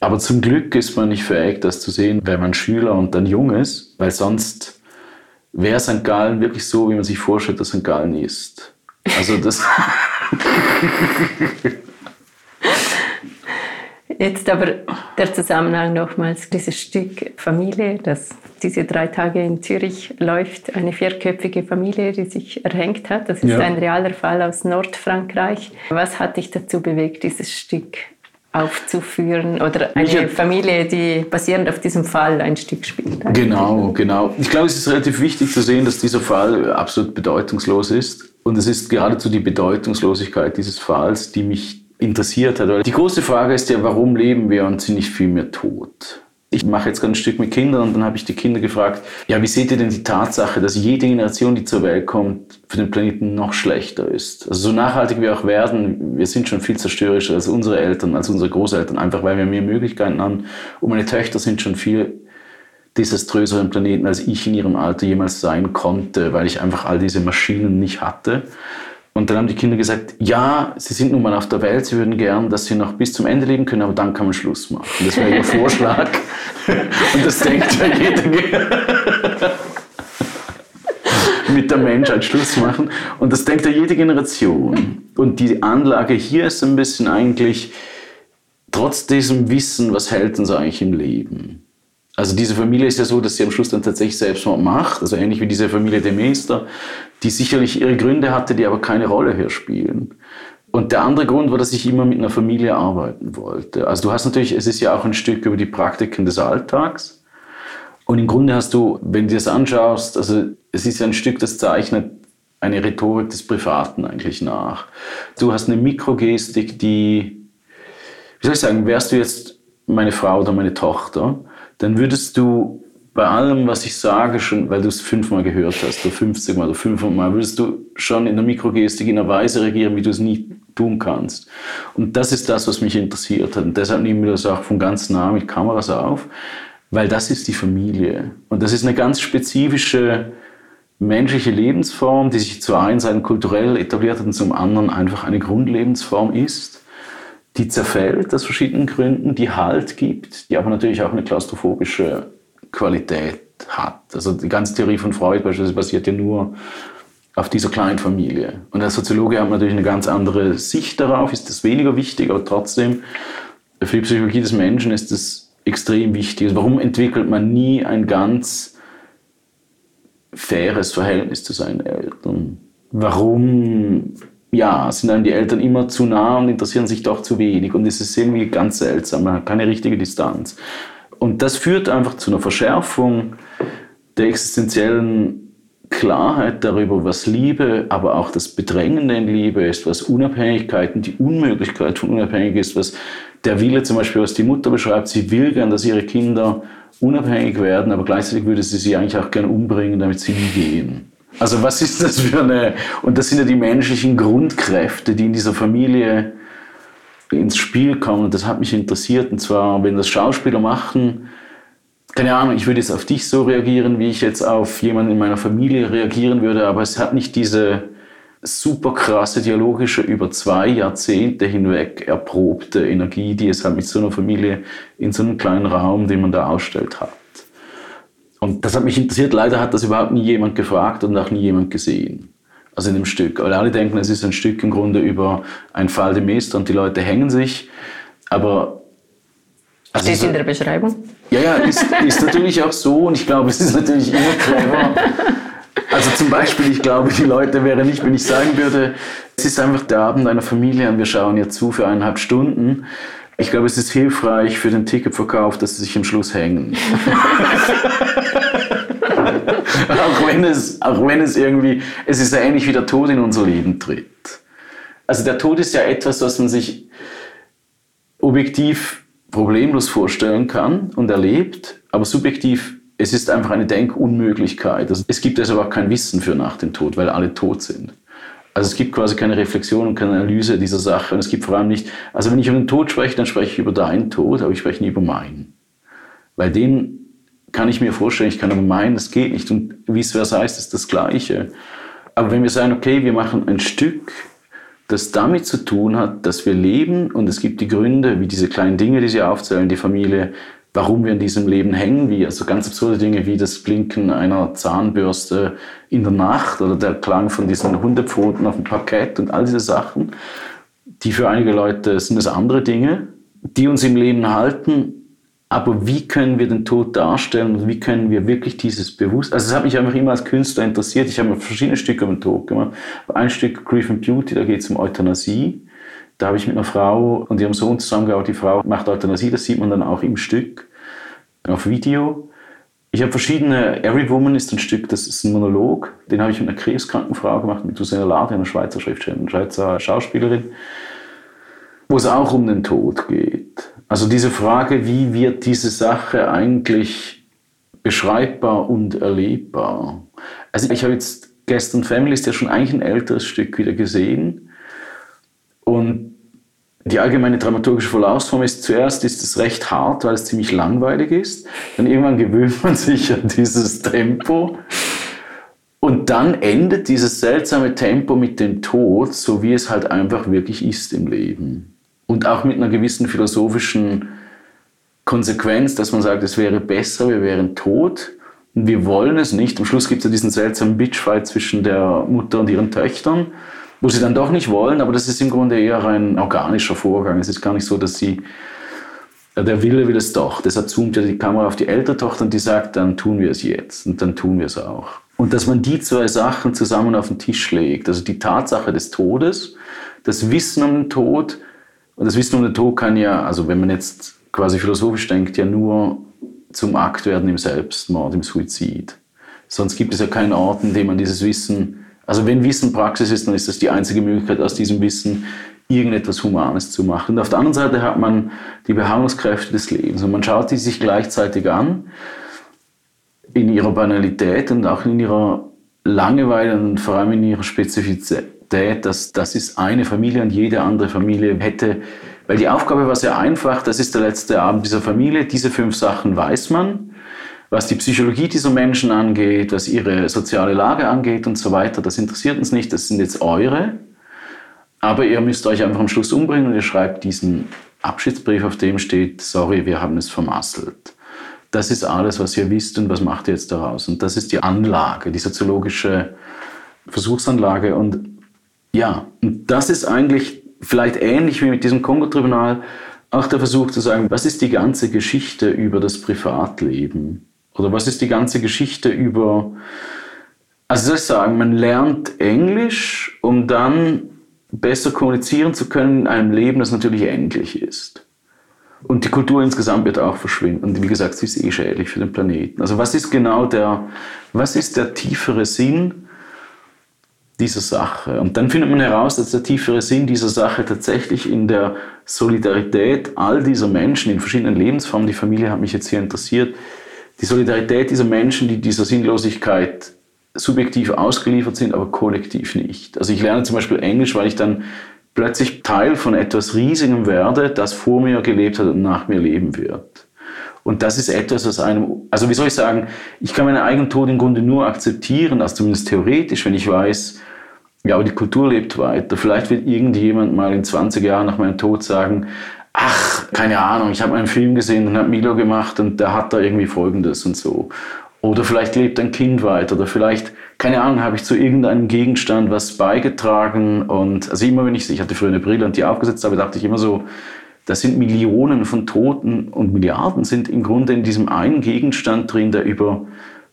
Aber zum Glück ist man nicht fähig, das zu sehen, wenn man Schüler und dann jung ist, weil sonst wäre St. Gallen wirklich so, wie man sich vorstellt, dass St. Gallen ist. Also das. (laughs) Jetzt aber der Zusammenhang nochmals, dieses Stück Familie, das diese drei Tage in Zürich läuft, eine vierköpfige Familie, die sich erhängt hat. Das ist ja. ein realer Fall aus Nordfrankreich. Was hat dich dazu bewegt, dieses Stück aufzuführen oder eine Mich Familie, die basierend auf diesem Fall ein Stück spielt. Eigentlich. Genau, genau. Ich glaube, es ist relativ wichtig zu sehen, dass dieser Fall absolut bedeutungslos ist. Und es ist geradezu die Bedeutungslosigkeit dieses Falls, die mich interessiert hat. Die große Frage ist ja, warum leben wir und sind nicht viel mehr tot? Ich mache jetzt gerade ein Stück mit Kindern und dann habe ich die Kinder gefragt, ja, wie seht ihr denn die Tatsache, dass jede Generation, die zur Welt kommt, für den Planeten noch schlechter ist? Also so nachhaltig wir auch werden, wir sind schon viel zerstörerischer als unsere Eltern, als unsere Großeltern, einfach weil wir mehr Möglichkeiten haben. Und meine Töchter sind schon viel desaströseren Planeten, als ich in ihrem Alter jemals sein konnte, weil ich einfach all diese Maschinen nicht hatte. Und dann haben die Kinder gesagt, ja, sie sind nun mal auf der Welt, sie würden gern, dass sie noch bis zum Ende leben können, aber dann kann man Schluss machen. Das wäre ihr (laughs) Vorschlag. Und das denkt ja jeder. mit der Menschheit Schluss machen. Und das denkt ja jede Generation. Und die Anlage hier ist ein bisschen eigentlich, trotz diesem Wissen, was hält uns eigentlich im Leben? Also diese Familie ist ja so, dass sie am Schluss dann tatsächlich Selbstmord macht, also ähnlich wie diese Familie de Meester, die sicherlich ihre Gründe hatte, die aber keine Rolle hier spielen. Und der andere Grund war, dass ich immer mit einer Familie arbeiten wollte. Also du hast natürlich, es ist ja auch ein Stück über die Praktiken des Alltags. Und im Grunde hast du, wenn du das anschaust, also es ist ja ein Stück, das zeichnet eine Rhetorik des Privaten eigentlich nach. Du hast eine Mikrogestik, die, wie soll ich sagen, wärst du jetzt meine Frau oder meine Tochter, dann würdest du bei allem, was ich sage, schon, weil du es fünfmal gehört hast, oder 50 Mal oder 500 Mal, würdest du schon in der Mikrogestik in einer Weise reagieren, wie du es nie tun kannst. Und das ist das, was mich interessiert hat. Und deshalb nehmen wir das auch von ganz nah mit Kameras auf, weil das ist die Familie. Und das ist eine ganz spezifische menschliche Lebensform, die sich zu Seite kulturell etabliert hat und zum anderen einfach eine Grundlebensform ist die zerfällt aus verschiedenen Gründen, die Halt gibt, die aber natürlich auch eine klaustrophobische Qualität hat. Also die ganze Theorie von Freud beispielsweise basiert ja nur auf dieser kleinen Familie. Und als Soziologe hat man natürlich eine ganz andere Sicht darauf, ist das weniger wichtig, aber trotzdem für die Psychologie des Menschen ist das extrem wichtig. Also warum entwickelt man nie ein ganz faires Verhältnis zu seinen Eltern? Warum ja, sind einem die Eltern immer zu nah und interessieren sich doch zu wenig. Und es ist irgendwie ganz seltsam, man hat keine richtige Distanz. Und das führt einfach zu einer Verschärfung der existenziellen Klarheit darüber, was Liebe, aber auch das Bedrängende in Liebe ist, was Unabhängigkeit und die Unmöglichkeit von Unabhängigkeit ist, was der Wille zum Beispiel, was die Mutter beschreibt, sie will gern, dass ihre Kinder unabhängig werden, aber gleichzeitig würde sie sie eigentlich auch gern umbringen, damit sie nie gehen. Also was ist das für eine... Und das sind ja die menschlichen Grundkräfte, die in dieser Familie ins Spiel kommen. Und das hat mich interessiert. Und zwar, wenn das Schauspieler machen, keine Ahnung, ich würde jetzt auf dich so reagieren, wie ich jetzt auf jemanden in meiner Familie reagieren würde, aber es hat nicht diese super krasse dialogische, über zwei Jahrzehnte hinweg erprobte Energie, die es halt mit so einer Familie in so einem kleinen Raum, den man da ausstellt, hat. Und das hat mich interessiert. Leider hat das überhaupt nie jemand gefragt und auch nie jemand gesehen. Also in dem Stück. Weil alle denken, es ist ein Stück im Grunde über einen Fall de Mester und die Leute hängen sich. Aber. Also Steht in der Beschreibung? Ja, ja, ist, ist natürlich auch so und ich glaube, es ist natürlich immer clever. Also zum Beispiel, ich glaube, die Leute wären nicht, wenn ich sagen würde, es ist einfach der Abend einer Familie und wir schauen ihr zu für eineinhalb Stunden. Ich glaube, es ist hilfreich für den Ticketverkauf, dass sie sich am Schluss hängen. (laughs) auch, wenn es, auch wenn es irgendwie, es ist ja ähnlich wie der Tod in unser Leben tritt. Also der Tod ist ja etwas, was man sich objektiv problemlos vorstellen kann und erlebt, aber subjektiv, es ist einfach eine Denkunmöglichkeit. Also es gibt also auch kein Wissen für nach dem Tod, weil alle tot sind. Also es gibt quasi keine Reflexion und keine Analyse dieser Sache. Und es gibt vor allem nicht, also wenn ich über den Tod spreche, dann spreche ich über deinen Tod, aber ich spreche nie über meinen. Weil den kann ich mir vorstellen, ich kann aber meinen, das geht nicht. Und vice versa ist es das Gleiche. Aber wenn wir sagen, okay, wir machen ein Stück, das damit zu tun hat, dass wir leben und es gibt die Gründe, wie diese kleinen Dinge, die Sie aufzählen, die Familie, warum wir in diesem Leben hängen, wie also ganz absurde Dinge wie das Blinken einer Zahnbürste in der Nacht oder der Klang von diesen Hundepfoten auf dem Parkett und all diese Sachen, die für einige Leute sind es andere Dinge, die uns im Leben halten. Aber wie können wir den Tod darstellen und wie können wir wirklich dieses Bewusstsein, also es hat mich einfach immer als Künstler interessiert. Ich habe verschiedene Stücke über den Tod gemacht. Ein Stück Grief and Beauty, da geht es um Euthanasie da habe ich mit einer Frau und ihrem Sohn zusammengearbeitet. Die Frau macht Euthanasie, das sieht man dann auch im Stück, auf Video. Ich habe verschiedene, Every Woman ist ein Stück, das ist ein Monolog, den habe ich mit einer krebskranken Frau gemacht, mit Susanne Lade, einer Schweizer Schriftstellerin, Schweizer Schauspielerin, wo es auch um den Tod geht. Also diese Frage, wie wird diese Sache eigentlich beschreibbar und erlebbar? Also ich habe jetzt gestern Family ist ja schon eigentlich ein älteres Stück wieder gesehen und die allgemeine dramaturgische Verlaufsform ist zuerst ist es recht hart, weil es ziemlich langweilig ist. Dann irgendwann gewöhnt man sich an dieses Tempo. Und dann endet dieses seltsame Tempo mit dem Tod, so wie es halt einfach wirklich ist im Leben. Und auch mit einer gewissen philosophischen Konsequenz, dass man sagt, es wäre besser, wir wären tot. Und wir wollen es nicht. Am Schluss gibt es ja diesen seltsamen Bitchfight zwischen der Mutter und ihren Töchtern wo sie dann doch nicht wollen, aber das ist im Grunde eher ein organischer Vorgang. Es ist gar nicht so, dass sie, der Wille will es doch. Deshalb zoomt ja die Kamera auf die ältere Tochter und die sagt, dann tun wir es jetzt und dann tun wir es auch. Und dass man die zwei Sachen zusammen auf den Tisch legt, also die Tatsache des Todes, das Wissen um den Tod, und das Wissen um den Tod kann ja, also wenn man jetzt quasi philosophisch denkt, ja nur zum Akt werden im Selbstmord, im Suizid. Sonst gibt es ja keinen Ort, in dem man dieses Wissen also wenn Wissen Praxis ist, dann ist das die einzige Möglichkeit, aus diesem Wissen irgendetwas Humanes zu machen. Und auf der anderen Seite hat man die Beharrungskräfte des Lebens. Und man schaut die sich gleichzeitig an in ihrer Banalität und auch in ihrer Langeweile und vor allem in ihrer Spezifität, dass das ist eine Familie und jede andere Familie hätte, weil die Aufgabe war sehr einfach, das ist der letzte Abend dieser Familie, diese fünf Sachen weiß man was die Psychologie dieser Menschen angeht, was ihre soziale Lage angeht und so weiter, das interessiert uns nicht, das sind jetzt eure. Aber ihr müsst euch einfach am Schluss umbringen und ihr schreibt diesen Abschiedsbrief, auf dem steht, sorry, wir haben es vermasselt. Das ist alles, was ihr wisst und was macht ihr jetzt daraus. Und das ist die Anlage, die soziologische Versuchsanlage. Und ja, und das ist eigentlich vielleicht ähnlich wie mit diesem Kongo-Tribunal auch der Versuch zu sagen, was ist die ganze Geschichte über das Privatleben? Oder was ist die ganze Geschichte über, also soll ich sagen, man lernt Englisch, um dann besser kommunizieren zu können in einem Leben, das natürlich endlich ist. Und die Kultur insgesamt wird auch verschwinden. Und wie gesagt, sie ist eh schädlich für den Planeten. Also was ist genau der, was ist der tiefere Sinn dieser Sache? Und dann findet man heraus, dass der tiefere Sinn dieser Sache tatsächlich in der Solidarität all dieser Menschen in verschiedenen Lebensformen, die Familie hat mich jetzt hier interessiert, die Solidarität dieser Menschen, die dieser Sinnlosigkeit subjektiv ausgeliefert sind, aber kollektiv nicht. Also ich lerne zum Beispiel Englisch, weil ich dann plötzlich Teil von etwas Riesigem werde, das vor mir gelebt hat und nach mir leben wird. Und das ist etwas, was einem, also wie soll ich sagen, ich kann meinen eigenen Tod im Grunde nur akzeptieren, also zumindest theoretisch, wenn ich weiß, ja, aber die Kultur lebt weiter. Vielleicht wird irgendjemand mal in 20 Jahren nach meinem Tod sagen, ach, keine Ahnung, ich habe einen Film gesehen und habe Milo gemacht und der hat da irgendwie Folgendes und so. Oder vielleicht lebt ein Kind weiter oder vielleicht, keine Ahnung, habe ich zu irgendeinem Gegenstand was beigetragen und also immer wenn ich, ich hatte früher eine Brille und die aufgesetzt habe, dachte ich immer so, das sind Millionen von Toten und Milliarden sind im Grunde in diesem einen Gegenstand drin, der über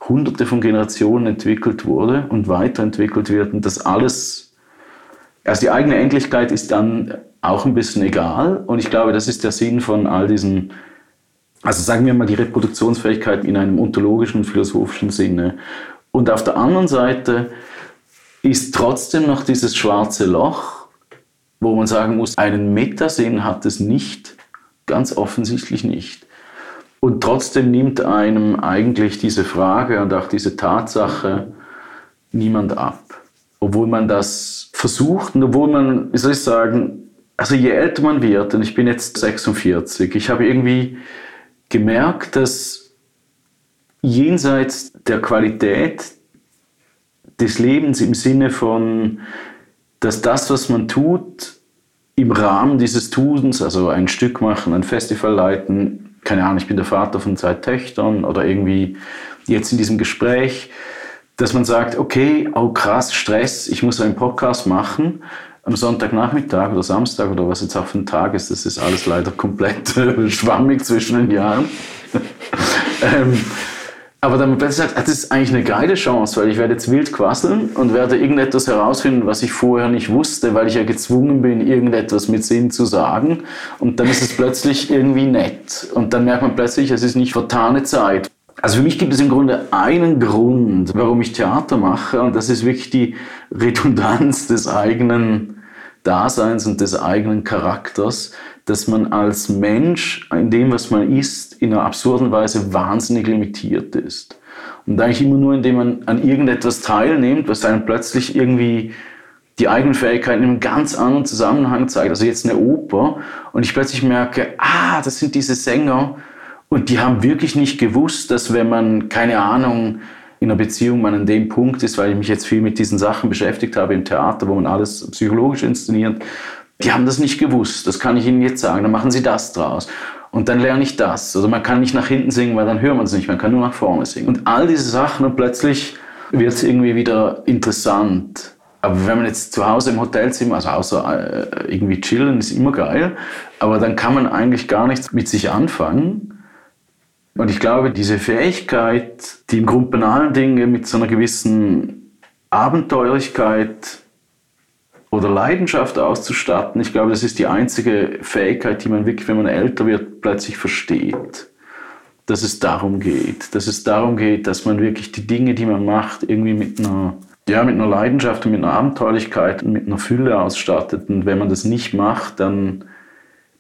hunderte von Generationen entwickelt wurde und weiterentwickelt wird und das alles, also die eigene Endlichkeit ist dann auch ein bisschen egal. Und ich glaube, das ist der Sinn von all diesen Also sagen wir mal die Reproduktionsfähigkeit in einem ontologischen, philosophischen Sinne. Und auf der anderen Seite ist trotzdem noch dieses schwarze Loch, wo man sagen muss, einen Metasinn hat es nicht, ganz offensichtlich nicht. Und trotzdem nimmt einem eigentlich diese Frage und auch diese Tatsache niemand ab. Obwohl man das versucht und obwohl man, wie soll ich sagen, also je älter man wird, und ich bin jetzt 46, ich habe irgendwie gemerkt, dass jenseits der Qualität des Lebens im Sinne von, dass das, was man tut, im Rahmen dieses Tuns, also ein Stück machen, ein Festival leiten, keine Ahnung, ich bin der Vater von zwei Töchtern oder irgendwie jetzt in diesem Gespräch, dass man sagt, okay, oh krass, Stress, ich muss einen Podcast machen am Sonntagnachmittag oder Samstag oder was jetzt auch für ein Tag ist, das ist alles leider komplett schwammig zwischen den Jahren. (laughs) ähm, aber dann plötzlich sagt, das ist eigentlich eine geile Chance, weil ich werde jetzt wild quasseln und werde irgendetwas herausfinden, was ich vorher nicht wusste, weil ich ja gezwungen bin, irgendetwas mit Sinn zu sagen. Und dann ist es plötzlich irgendwie nett. Und dann merkt man plötzlich, es ist nicht vertane Zeit. Also für mich gibt es im Grunde einen Grund, warum ich Theater mache, und das ist wirklich die Redundanz des eigenen Daseins und des eigenen Charakters, dass man als Mensch in dem, was man ist, in einer absurden Weise wahnsinnig limitiert ist. Und eigentlich immer nur, indem man an irgendetwas teilnimmt, was einem plötzlich irgendwie die eigenen Fähigkeiten in einem ganz anderen Zusammenhang zeigt. Also jetzt eine Oper und ich plötzlich merke, ah, das sind diese Sänger und die haben wirklich nicht gewusst, dass wenn man, keine Ahnung, in einer Beziehung man an dem Punkt ist, weil ich mich jetzt viel mit diesen Sachen beschäftigt habe im Theater, wo man alles psychologisch inszeniert, die haben das nicht gewusst. Das kann ich Ihnen jetzt sagen. Dann machen Sie das draus. Und dann lerne ich das. Also man kann nicht nach hinten singen, weil dann hört man es nicht. Man kann nur nach vorne singen. Und all diese Sachen und plötzlich wird es irgendwie wieder interessant. Aber wenn man jetzt zu Hause im Hotelzimmer, also außer äh, irgendwie chillen, ist immer geil. Aber dann kann man eigentlich gar nichts mit sich anfangen. Und ich glaube, diese Fähigkeit, die im Grunde banalen Dinge mit so einer gewissen Abenteuerlichkeit oder Leidenschaft auszustatten, ich glaube, das ist die einzige Fähigkeit, die man wirklich, wenn man älter wird, plötzlich versteht. Dass es darum geht. Dass es darum geht, dass man wirklich die Dinge, die man macht, irgendwie mit einer, ja, mit einer Leidenschaft und mit einer Abenteuerlichkeit und mit einer Fülle ausstattet. Und wenn man das nicht macht, dann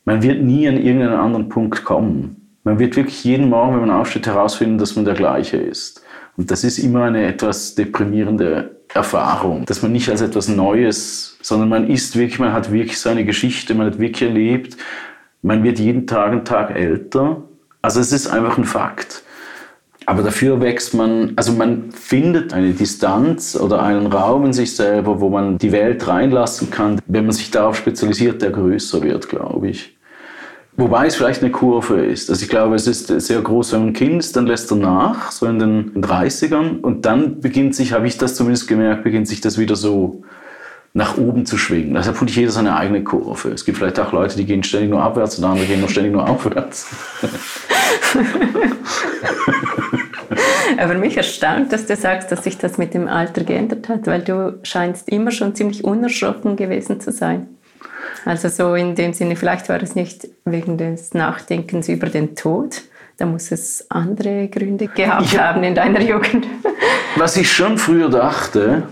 man wird nie an irgendeinen anderen Punkt kommen. Man wird wirklich jeden Morgen, wenn man aufsteht, herausfinden, dass man der gleiche ist. Und das ist immer eine etwas deprimierende Erfahrung, dass man nicht als etwas Neues, sondern man ist wirklich, man hat wirklich seine Geschichte, man hat wirklich erlebt, man wird jeden Tag einen Tag älter. Also es ist einfach ein Fakt. Aber dafür wächst man, also man findet eine Distanz oder einen Raum in sich selber, wo man die Welt reinlassen kann, wenn man sich darauf spezialisiert, der größer wird, glaube ich. Wobei es vielleicht eine Kurve ist. Also ich glaube, es ist sehr groß, wenn man ein Kind ist, dann lässt er nach, so in den 30ern. Und dann beginnt sich, habe ich das zumindest gemerkt, beginnt sich das wieder so nach oben zu schwingen. Deshalb hat jeder seine eigene Kurve. Es gibt vielleicht auch Leute, die gehen ständig nur abwärts und andere gehen nur ständig nur aufwärts. (laughs) Aber mich erstaunt, dass du sagst, dass sich das mit dem Alter geändert hat, weil du scheinst immer schon ziemlich unerschrocken gewesen zu sein. Also so in dem Sinne, vielleicht war es nicht wegen des Nachdenkens über den Tod. Da muss es andere Gründe gehabt ja. haben in deiner Jugend. Was ich schon früher dachte,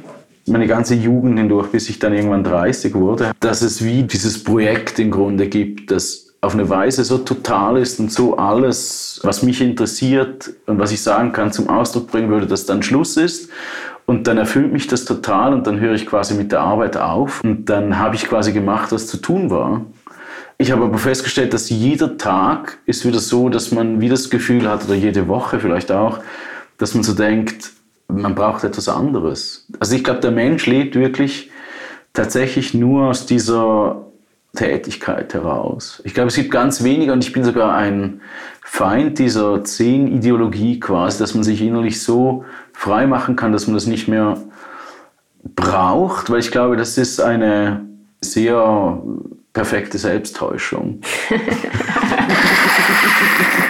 meine ganze Jugend hindurch, bis ich dann irgendwann 30 wurde, dass es wie dieses Projekt im Grunde gibt, das auf eine Weise so total ist und so alles, was mich interessiert und was ich sagen kann, zum Ausdruck bringen würde, dass dann Schluss ist. Und dann erfüllt mich das total und dann höre ich quasi mit der Arbeit auf und dann habe ich quasi gemacht, was zu tun war. Ich habe aber festgestellt, dass jeder Tag ist wieder so, dass man wie das Gefühl hat, oder jede Woche vielleicht auch, dass man so denkt, man braucht etwas anderes. Also ich glaube, der Mensch lebt wirklich tatsächlich nur aus dieser Tätigkeit heraus. Ich glaube, es gibt ganz wenige und ich bin sogar ein Feind dieser Zehn-Ideologie quasi, dass man sich innerlich so frei machen kann, dass man das nicht mehr braucht, weil ich glaube, das ist eine sehr perfekte Selbsttäuschung. (laughs)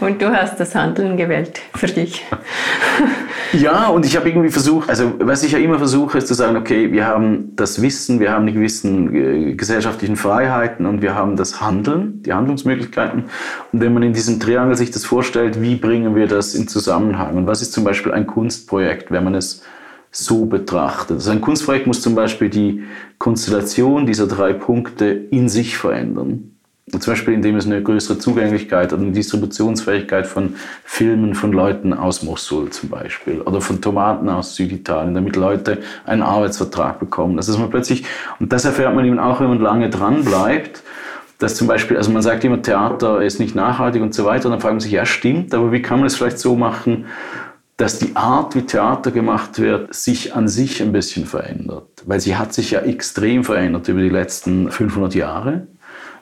Und du hast das Handeln gewählt für dich. (laughs) ja, und ich habe irgendwie versucht, also was ich ja immer versuche, ist zu sagen, okay, wir haben das Wissen, wir haben die gewissen äh, gesellschaftlichen Freiheiten und wir haben das Handeln, die Handlungsmöglichkeiten. Und wenn man in diesem Triangel sich das vorstellt, wie bringen wir das in Zusammenhang? Und was ist zum Beispiel ein Kunstprojekt, wenn man es so betrachtet? Also ein Kunstprojekt muss zum Beispiel die Konstellation dieser drei Punkte in sich verändern. Zum Beispiel, indem es eine größere Zugänglichkeit oder eine Distributionsfähigkeit von Filmen von Leuten aus Mosul zum Beispiel oder von Tomaten aus Süditalien, damit Leute einen Arbeitsvertrag bekommen. Das ist man plötzlich, und das erfährt man eben auch, wenn man lange dran bleibt, dass zum Beispiel, also man sagt immer, Theater ist nicht nachhaltig und so weiter, und dann fragen man sich, ja stimmt, aber wie kann man es vielleicht so machen, dass die Art, wie Theater gemacht wird, sich an sich ein bisschen verändert. Weil sie hat sich ja extrem verändert über die letzten 500 Jahre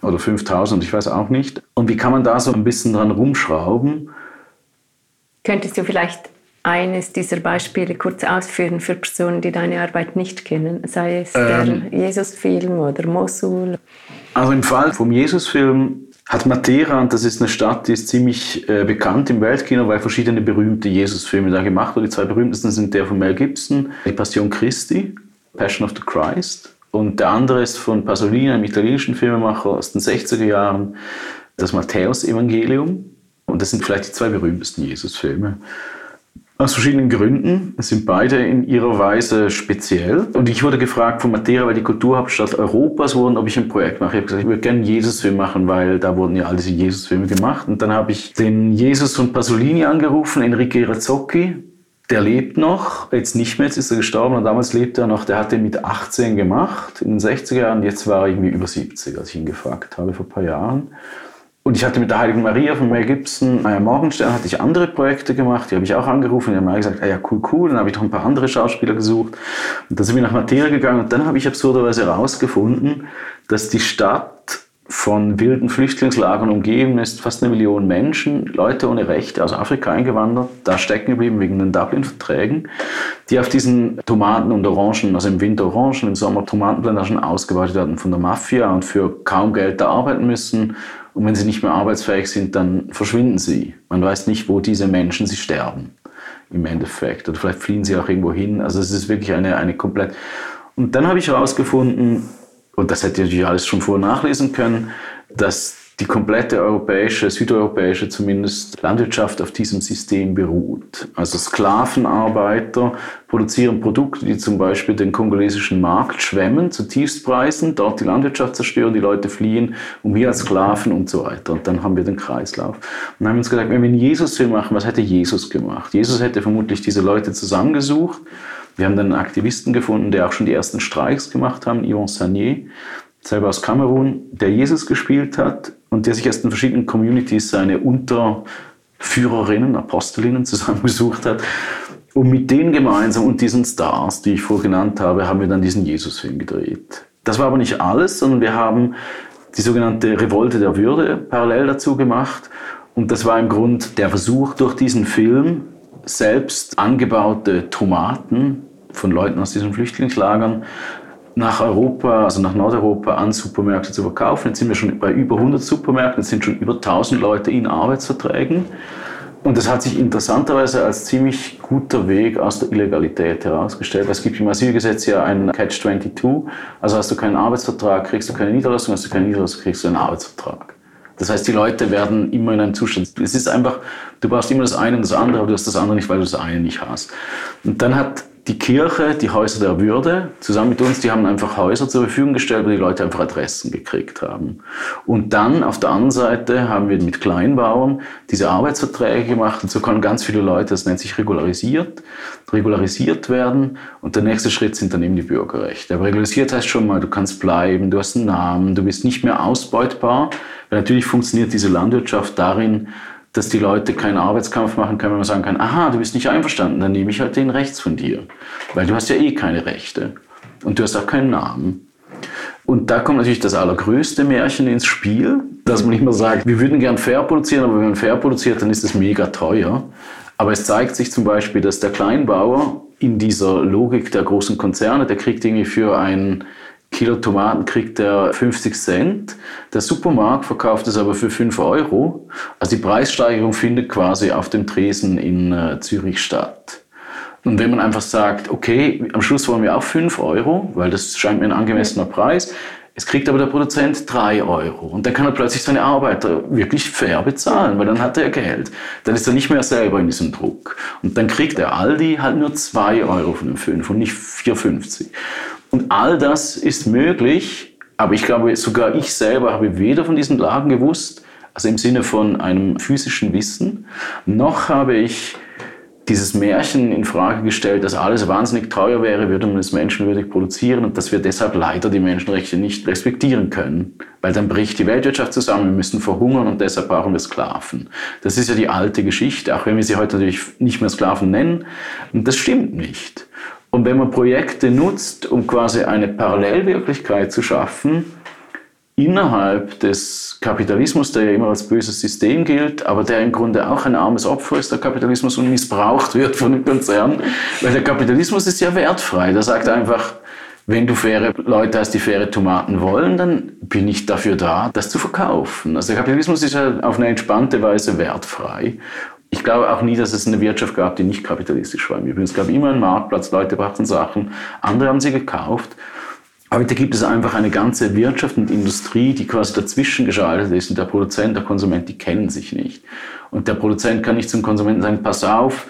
oder 5000, ich weiß auch nicht. Und wie kann man da so ein bisschen dran rumschrauben? Könntest du vielleicht eines dieser Beispiele kurz ausführen für Personen, die deine Arbeit nicht kennen, sei es ähm, der Jesus-Film oder Mosul? Also im Fall vom Jesus-Film hat Matera, und das ist eine Stadt, die ist ziemlich äh, bekannt im Weltkino, weil verschiedene berühmte Jesus-Filme da gemacht wurden. Die zwei berühmtesten sind der von Mel Gibson, Die Passion Christi, Passion of the Christ und der andere ist von Pasolini, einem italienischen Filmemacher aus den 60er Jahren, das Matthäus-Evangelium. Und das sind vielleicht die zwei berühmtesten Jesus-Filme. Aus verschiedenen Gründen. Es sind beide in ihrer Weise speziell. Und ich wurde gefragt von Matera, weil die Kulturhauptstadt Europas wurden, ob ich ein Projekt mache. Ich habe gesagt, ich würde gerne einen Jesus-Film machen, weil da wurden ja all diese Jesus-Filme gemacht. Und dann habe ich den Jesus von Pasolini angerufen, Enrique Razzocchi, der lebt noch, jetzt nicht mehr, jetzt ist er gestorben und damals lebte er noch, der hat den mit 18 gemacht, in den 60er Jahren, jetzt war er irgendwie über 70, als ich ihn gefragt habe vor ein paar Jahren. Und ich hatte mit der Heiligen Maria von Mel Gibson, Maya Morgenstern, hatte ich andere Projekte gemacht, die habe ich auch angerufen, die haben mir gesagt, ah ja, cool, cool, dann habe ich noch ein paar andere Schauspieler gesucht. Und dann sind wir nach Materia gegangen. Und dann habe ich absurderweise herausgefunden, dass die Stadt von wilden Flüchtlingslagern umgeben ist, fast eine Million Menschen, Leute ohne Rechte aus Afrika eingewandert, da stecken geblieben wegen den Dublin-Verträgen, die auf diesen Tomaten und Orangen, also im Winter Orangen, im Sommer Tomatenplantagen ausgebeutet werden von der Mafia und für kaum Geld da arbeiten müssen. Und wenn sie nicht mehr arbeitsfähig sind, dann verschwinden sie. Man weiß nicht, wo diese Menschen sie sterben im Endeffekt. Oder vielleicht fliehen sie auch irgendwo hin. Also es ist wirklich eine, eine komplett... Und dann habe ich herausgefunden, und das hätte ich natürlich alles schon vorher nachlesen können, dass die komplette europäische, südeuropäische zumindest Landwirtschaft auf diesem System beruht. Also Sklavenarbeiter produzieren Produkte, die zum Beispiel den kongolesischen Markt schwemmen zu Tiefstpreisen, dort die Landwirtschaft zerstören, die Leute fliehen, um hier als Sklaven und so weiter. Und dann haben wir den Kreislauf. Und dann haben wir uns gesagt, wenn wir einen Jesus-Film machen, was hätte Jesus gemacht? Jesus hätte vermutlich diese Leute zusammengesucht wir haben dann einen Aktivisten gefunden, der auch schon die ersten Streiks gemacht haben, Yvon Sanier, selber aus Kamerun, der Jesus gespielt hat und der sich aus den verschiedenen Communities seine Unterführerinnen, Apostelinnen zusammengesucht hat. Und mit denen gemeinsam und diesen Stars, die ich vorher genannt habe, haben wir dann diesen Jesus-Film gedreht. Das war aber nicht alles, sondern wir haben die sogenannte Revolte der Würde parallel dazu gemacht. Und das war im Grund der Versuch, durch diesen Film selbst angebaute Tomaten von Leuten aus diesen Flüchtlingslagern nach Europa, also nach Nordeuropa an Supermärkte zu verkaufen. Jetzt sind wir schon bei über 100 Supermärkten, es sind schon über 1000 Leute in Arbeitsverträgen. Und das hat sich interessanterweise als ziemlich guter Weg aus der Illegalität herausgestellt. Es gibt im Asylgesetz ja einen Catch-22. Also hast du keinen Arbeitsvertrag, kriegst du keine Niederlassung, hast du keine Niederlassung, kriegst du einen Arbeitsvertrag. Das heißt, die Leute werden immer in einem Zustand. Es ist einfach, du brauchst immer das eine und das andere, aber du hast das andere nicht, weil du das eine nicht hast. Und dann hat die Kirche, die Häuser der Würde, zusammen mit uns, die haben einfach Häuser zur Verfügung gestellt, wo die Leute einfach Adressen gekriegt haben. Und dann auf der anderen Seite haben wir mit Kleinbauern diese Arbeitsverträge gemacht und so können ganz viele Leute, das nennt sich regularisiert, regularisiert werden. Und der nächste Schritt sind dann eben die Bürgerrechte. Aber regularisiert heißt schon mal, du kannst bleiben, du hast einen Namen, du bist nicht mehr ausbeutbar. Weil natürlich funktioniert diese Landwirtschaft darin, dass die Leute keinen Arbeitskampf machen können, wenn man sagen kann, aha, du bist nicht einverstanden, dann nehme ich halt den rechts von dir. Weil du hast ja eh keine Rechte. Und du hast auch keinen Namen. Und da kommt natürlich das allergrößte Märchen ins Spiel, dass man immer sagt, wir würden gern fair produzieren, aber wenn man fair produziert, dann ist es mega teuer. Aber es zeigt sich zum Beispiel, dass der Kleinbauer in dieser Logik der großen Konzerne, der kriegt irgendwie für ein Kilo Tomaten kriegt er 50 Cent. Der Supermarkt verkauft es aber für 5 Euro. Also die Preissteigerung findet quasi auf dem Tresen in äh, Zürich statt. Und wenn man einfach sagt, okay, am Schluss wollen wir auch 5 Euro, weil das scheint mir ein angemessener Preis, es kriegt aber der Produzent 3 Euro. Und dann kann er plötzlich seine Arbeiter wirklich fair bezahlen, weil dann hat er Geld. Dann ist er nicht mehr selber in diesem Druck. Und dann kriegt der Aldi halt nur 2 Euro von den 5 und nicht 4,50. Und all das ist möglich, aber ich glaube, sogar ich selber habe weder von diesen Lagen gewusst, also im Sinne von einem physischen Wissen, noch habe ich dieses Märchen in Frage gestellt, dass alles wahnsinnig teuer wäre, würde man es menschenwürdig produzieren und dass wir deshalb leider die Menschenrechte nicht respektieren können. Weil dann bricht die Weltwirtschaft zusammen, wir müssen verhungern und deshalb brauchen wir Sklaven. Das ist ja die alte Geschichte, auch wenn wir sie heute natürlich nicht mehr Sklaven nennen. Und das stimmt nicht. Und wenn man Projekte nutzt, um quasi eine Parallelwirklichkeit zu schaffen, innerhalb des Kapitalismus, der ja immer als böses System gilt, aber der im Grunde auch ein armes Opfer ist, der Kapitalismus, und missbraucht wird von den Konzernen. Weil der Kapitalismus ist ja wertfrei. Der sagt einfach, wenn du faire Leute hast, die faire Tomaten wollen, dann bin ich dafür da, das zu verkaufen. Also der Kapitalismus ist ja auf eine entspannte Weise wertfrei. Ich glaube auch nie, dass es eine Wirtschaft gab, die nicht kapitalistisch war. Übrigens, es gab immer einen Marktplatz, Leute brachten Sachen, andere haben sie gekauft. Heute gibt es einfach eine ganze Wirtschaft und Industrie, die quasi dazwischen geschaltet ist und der Produzent, der Konsument, die kennen sich nicht. Und der Produzent kann nicht zum Konsumenten sagen, pass auf,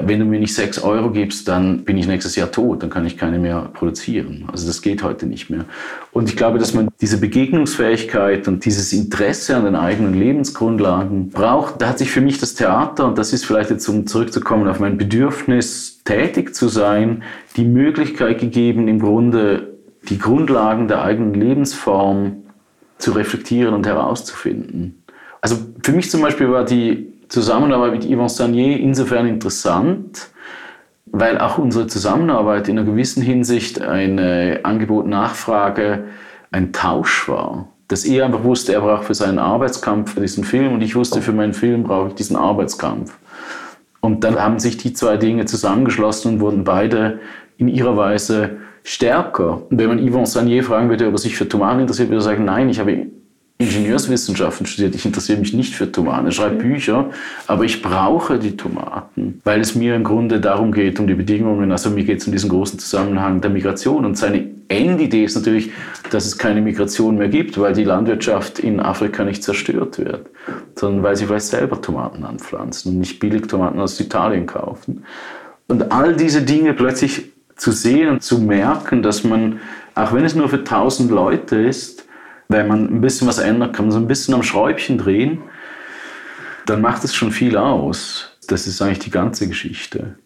wenn du mir nicht 6 Euro gibst, dann bin ich nächstes Jahr tot, dann kann ich keine mehr produzieren. Also das geht heute nicht mehr. Und ich glaube, dass man diese Begegnungsfähigkeit und dieses Interesse an den eigenen Lebensgrundlagen braucht. Da hat sich für mich das Theater, und das ist vielleicht jetzt, um zurückzukommen auf mein Bedürfnis, tätig zu sein, die Möglichkeit gegeben, im Grunde die Grundlagen der eigenen Lebensform zu reflektieren und herauszufinden. Also für mich zum Beispiel war die Zusammenarbeit mit Yvon Sanier insofern interessant, weil auch unsere Zusammenarbeit in einer gewissen Hinsicht eine Angebot-Nachfrage, ein Tausch war. Dass er einfach wusste, er braucht für seinen Arbeitskampf diesen Film und ich wusste, für meinen Film brauche ich diesen Arbeitskampf. Und dann haben sich die zwei Dinge zusammengeschlossen und wurden beide in ihrer Weise stärker. Und wenn man Yvon Sanier fragen würde, ob er sich für Tomaten interessiert, würde er sagen, nein, ich habe Ingenieurswissenschaften studiert, ich interessiere mich nicht für Tomaten. Ich schreibe Bücher, aber ich brauche die Tomaten, weil es mir im Grunde darum geht, um die Bedingungen, also mir geht es um diesen großen Zusammenhang der Migration. Und seine Endidee ist natürlich, dass es keine Migration mehr gibt, weil die Landwirtschaft in Afrika nicht zerstört wird, sondern weil sie vielleicht selber Tomaten anpflanzen und nicht billig Tomaten aus Italien kaufen. Und all diese Dinge plötzlich zu sehen und zu merken, dass man, auch wenn es nur für tausend Leute ist, wenn man ein bisschen was ändert, kann man so ein bisschen am Schräubchen drehen, dann macht es schon viel aus. Das ist eigentlich die ganze Geschichte.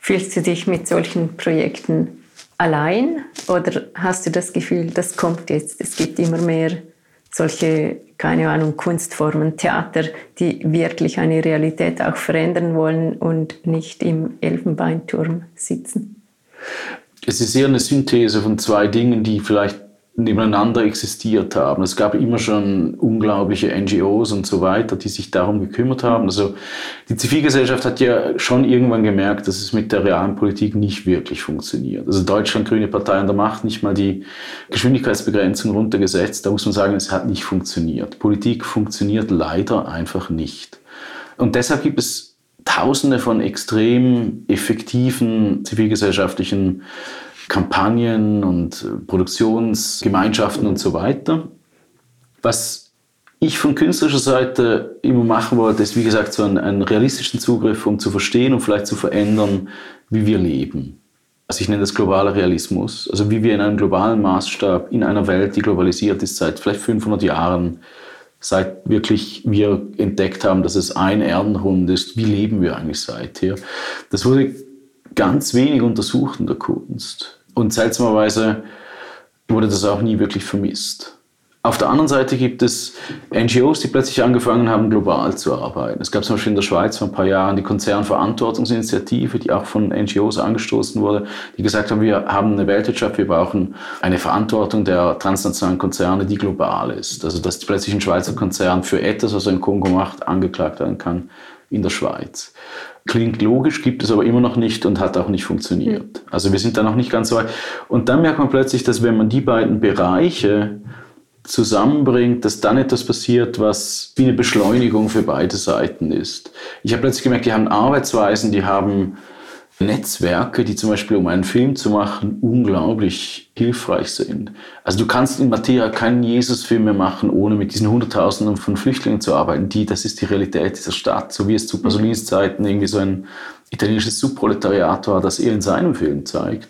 Fühlst du dich mit solchen Projekten allein oder hast du das Gefühl, das kommt jetzt, es gibt immer mehr solche, keine Ahnung, Kunstformen, Theater, die wirklich eine Realität auch verändern wollen und nicht im Elfenbeinturm sitzen? Es ist eher eine Synthese von zwei Dingen, die vielleicht nebeneinander existiert haben. Es gab immer schon unglaubliche NGOs und so weiter, die sich darum gekümmert haben. Also die Zivilgesellschaft hat ja schon irgendwann gemerkt, dass es mit der realen Politik nicht wirklich funktioniert. Also Deutschland, Grüne Partei an der Macht, nicht mal die Geschwindigkeitsbegrenzung runtergesetzt. Da muss man sagen, es hat nicht funktioniert. Politik funktioniert leider einfach nicht. Und deshalb gibt es Tausende von extrem effektiven zivilgesellschaftlichen Kampagnen und äh, Produktionsgemeinschaften und so weiter. Was ich von künstlerischer Seite immer machen wollte, ist, wie gesagt, so einen, einen realistischen Zugriff, um zu verstehen und vielleicht zu verändern, wie wir leben. Also ich nenne das globaler Realismus. Also wie wir in einem globalen Maßstab, in einer Welt, die globalisiert ist seit vielleicht 500 Jahren, seit wirklich wir entdeckt haben, dass es ein Erdenrund ist, wie leben wir eigentlich seither? Das wurde ganz wenig untersucht in der Kunst. Und seltsamerweise wurde das auch nie wirklich vermisst. Auf der anderen Seite gibt es NGOs, die plötzlich angefangen haben, global zu arbeiten. Es gab zum Beispiel in der Schweiz vor ein paar Jahren die Konzernverantwortungsinitiative, die auch von NGOs angestoßen wurde, die gesagt haben, wir haben eine Weltwirtschaft, wir brauchen eine Verantwortung der transnationalen Konzerne, die global ist. Also dass plötzlich ein Schweizer Konzern für etwas, was er in Kongo macht, angeklagt werden kann in der Schweiz. Klingt logisch, gibt es aber immer noch nicht und hat auch nicht funktioniert. Also wir sind da noch nicht ganz so weit. Und dann merkt man plötzlich, dass wenn man die beiden Bereiche zusammenbringt, dass dann etwas passiert, was wie eine Beschleunigung für beide Seiten ist. Ich habe plötzlich gemerkt, die haben Arbeitsweisen, die haben Netzwerke, die zum Beispiel, um einen Film zu machen, unglaublich hilfreich sind. Also du kannst in Materia keinen Jesus-Film mehr machen, ohne mit diesen Hunderttausenden von Flüchtlingen zu arbeiten. Die, das ist die Realität dieser Stadt, so wie es zu Pasolinis Zeiten irgendwie so ein italienisches Subproletariat war, das er in seinem Film zeigt.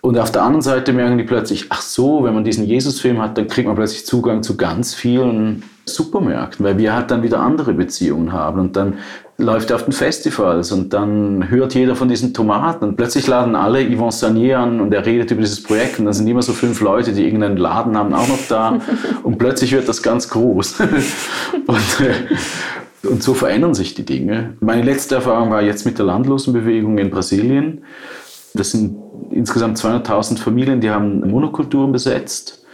Und auf der anderen Seite merken die plötzlich, ach so, wenn man diesen Jesus-Film hat, dann kriegt man plötzlich Zugang zu ganz vielen Supermärkten, weil wir halt dann wieder andere Beziehungen haben. Und dann läuft er auf den Festivals und dann hört jeder von diesen Tomaten und plötzlich laden alle Yvon Sanier an und er redet über dieses Projekt und dann sind immer so fünf Leute, die irgendeinen Laden haben, auch noch da (laughs) und plötzlich wird das ganz groß. (laughs) und, äh, und so verändern sich die Dinge. Meine letzte Erfahrung war jetzt mit der Landlosenbewegung in Brasilien. Das sind insgesamt 200.000 Familien, die haben Monokulturen besetzt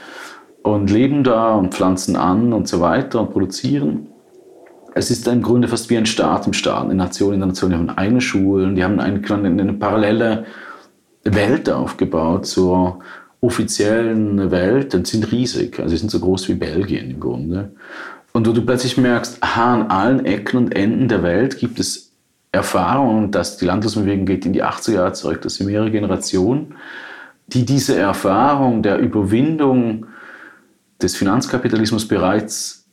und leben da und pflanzen an und so weiter und produzieren es ist im Grunde fast wie ein Staat im Staat, eine Nation in der Nation. Die haben eigene Schulen, die haben eine, eine parallele Welt aufgebaut zur offiziellen Welt und sind riesig. Also sie sind so groß wie Belgien im Grunde. Und wo du plötzlich merkst, aha, an allen Ecken und Enden der Welt gibt es Erfahrungen, dass die Landesbewegung geht in die 80er Jahre zurück, das sind mehrere Generationen, die diese Erfahrung der Überwindung des Finanzkapitalismus bereits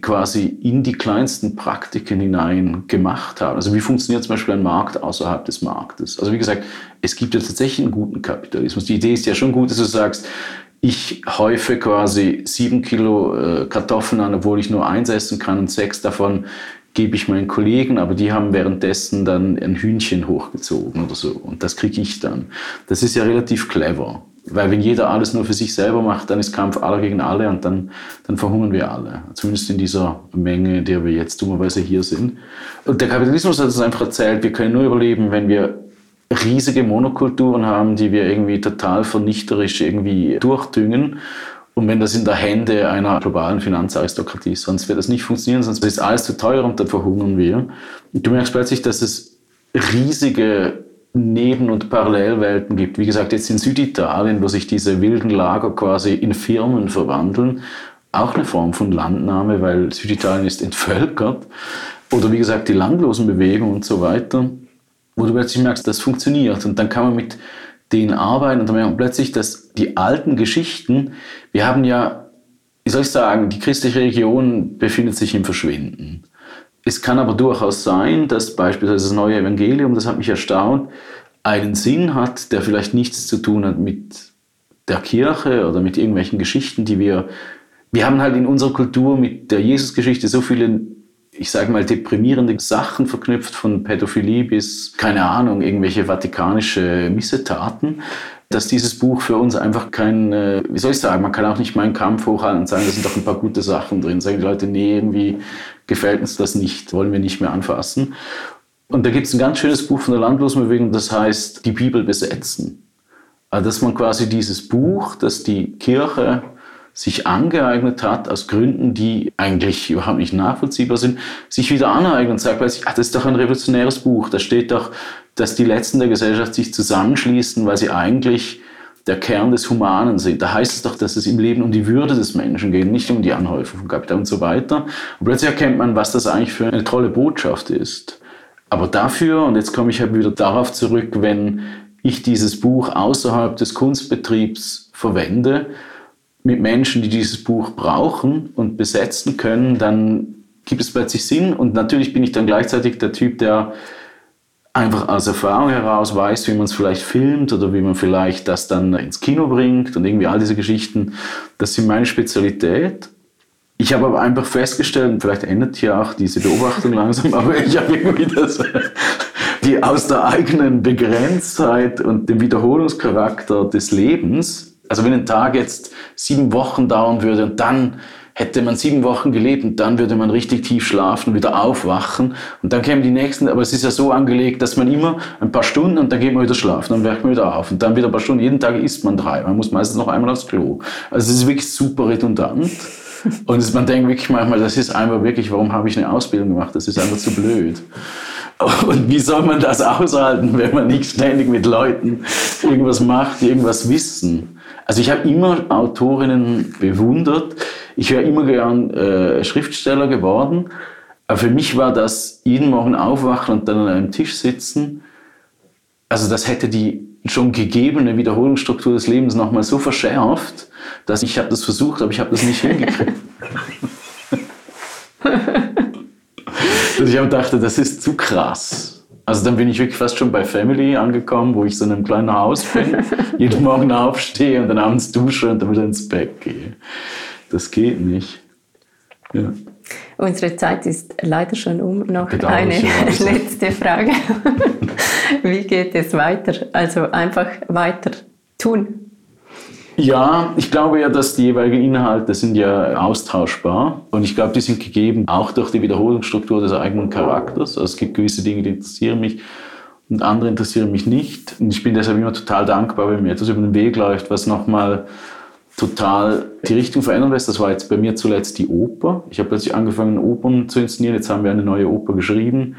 quasi in die kleinsten Praktiken hinein gemacht haben. Also wie funktioniert zum Beispiel ein Markt außerhalb des Marktes? Also wie gesagt, es gibt ja tatsächlich einen guten Kapitalismus. Die Idee ist ja schon gut, dass du sagst, ich häufe quasi sieben Kilo äh, Kartoffeln an, obwohl ich nur eins essen kann und sechs davon gebe ich meinen Kollegen, aber die haben währenddessen dann ein Hühnchen hochgezogen oder so. Und das kriege ich dann. Das ist ja relativ clever. Weil wenn jeder alles nur für sich selber macht, dann ist Kampf aller gegen alle und dann, dann verhungern wir alle. Zumindest in dieser Menge, in der wir jetzt dummerweise hier sind. Und der Kapitalismus hat uns einfach erzählt, wir können nur überleben, wenn wir riesige Monokulturen haben, die wir irgendwie total vernichterisch irgendwie durchdüngen. Und wenn das in der Hände einer globalen Finanzaristokratie ist, sonst wird das nicht funktionieren, sonst ist alles zu teuer und dann verhungern wir. Und du merkst plötzlich, dass es riesige Neben- und Parallelwelten gibt. Wie gesagt, jetzt in Süditalien, wo sich diese wilden Lager quasi in Firmen verwandeln, auch eine Form von Landnahme, weil Süditalien ist entvölkert. Oder wie gesagt, die Landlosenbewegung und so weiter, wo du plötzlich merkst, das funktioniert. Und dann kann man mit denen arbeiten und dann merkt man plötzlich, dass die alten Geschichten, wir haben ja, wie soll ich sagen, die christliche Religion befindet sich im Verschwinden. Es kann aber durchaus sein, dass beispielsweise das neue Evangelium, das hat mich erstaunt, einen Sinn hat, der vielleicht nichts zu tun hat mit der Kirche oder mit irgendwelchen Geschichten, die wir. Wir haben halt in unserer Kultur mit der Jesusgeschichte so viele, ich sage mal, deprimierende Sachen verknüpft, von Pädophilie bis, keine Ahnung, irgendwelche vatikanische Missetaten dass dieses Buch für uns einfach kein, äh, wie soll ich sagen, man kann auch nicht meinen Kampf hochhalten und sagen, da sind doch ein paar gute Sachen drin. Sagen die Leute, nee, irgendwie gefällt uns das nicht, wollen wir nicht mehr anfassen. Und da gibt es ein ganz schönes Buch von der Landlosenbewegung, das heißt Die Bibel besetzen. Also dass man quasi dieses Buch, das die Kirche sich angeeignet hat, aus Gründen, die eigentlich überhaupt nicht nachvollziehbar sind, sich wieder aneignet und sagt ach, das ist doch ein revolutionäres Buch, da steht doch, dass die Letzten der Gesellschaft sich zusammenschließen, weil sie eigentlich der Kern des Humanen sind. Da heißt es doch, dass es im Leben um die Würde des Menschen geht, nicht um die Anhäufung von Kapital und so weiter. Und plötzlich erkennt man, was das eigentlich für eine tolle Botschaft ist. Aber dafür, und jetzt komme ich halt wieder darauf zurück, wenn ich dieses Buch außerhalb des Kunstbetriebs verwende, mit Menschen, die dieses Buch brauchen und besetzen können, dann gibt es plötzlich Sinn. Und natürlich bin ich dann gleichzeitig der Typ, der einfach aus Erfahrung heraus weiß, wie man es vielleicht filmt oder wie man vielleicht das dann ins Kino bringt und irgendwie all diese Geschichten. Das sind meine Spezialität. Ich habe aber einfach festgestellt, vielleicht endet hier auch diese Beobachtung (laughs) langsam, aber ich habe irgendwie das, (laughs) die aus der eigenen Begrenztheit und dem Wiederholungscharakter des Lebens, also wenn ein Tag jetzt sieben Wochen dauern würde und dann hätte man sieben Wochen gelebt und dann würde man richtig tief schlafen und wieder aufwachen und dann kämen die nächsten, aber es ist ja so angelegt, dass man immer ein paar Stunden und dann geht man wieder schlafen, dann wacht man wieder auf und dann wieder ein paar Stunden, jeden Tag isst man drei, man muss meistens noch einmal aufs Klo. Also es ist wirklich super redundant. (laughs) Und man denkt wirklich manchmal, das ist einfach wirklich, warum habe ich eine Ausbildung gemacht? Das ist einfach zu blöd. Und wie soll man das aushalten, wenn man nicht ständig mit Leuten irgendwas macht, die irgendwas wissen? Also ich habe immer Autorinnen bewundert. Ich wäre immer gern äh, Schriftsteller geworden. Aber für mich war das jeden Morgen aufwachen und dann an einem Tisch sitzen. Also das hätte die schon gegebene Wiederholungsstruktur des Lebens nochmal so verschärft, dass ich habe das versucht, aber ich habe das nicht (laughs) hingekriegt. dass ich dachte, das ist zu krass. Also dann bin ich wirklich fast schon bei Family angekommen, wo ich so in einem kleinen Haus bin, jeden Morgen aufstehe und dann abends dusche und dann wieder ins Bett gehe. Das geht nicht. Ja. Unsere Zeit ist leider schon um. Noch eine (laughs) letzte Frage. (laughs) Wie geht es weiter? Also einfach weiter tun. Ja, ich glaube ja, dass die jeweiligen Inhalte sind ja austauschbar und ich glaube, die sind gegeben auch durch die Wiederholungsstruktur des eigenen Charakters. Also es gibt gewisse Dinge, die interessieren mich und andere interessieren mich nicht. Und ich bin deshalb immer total dankbar, wenn mir etwas über den Weg läuft, was nochmal total die Richtung verändern lässt. Das war jetzt bei mir zuletzt die Oper. Ich habe plötzlich angefangen, Opern zu inszenieren. Jetzt haben wir eine neue Oper geschrieben,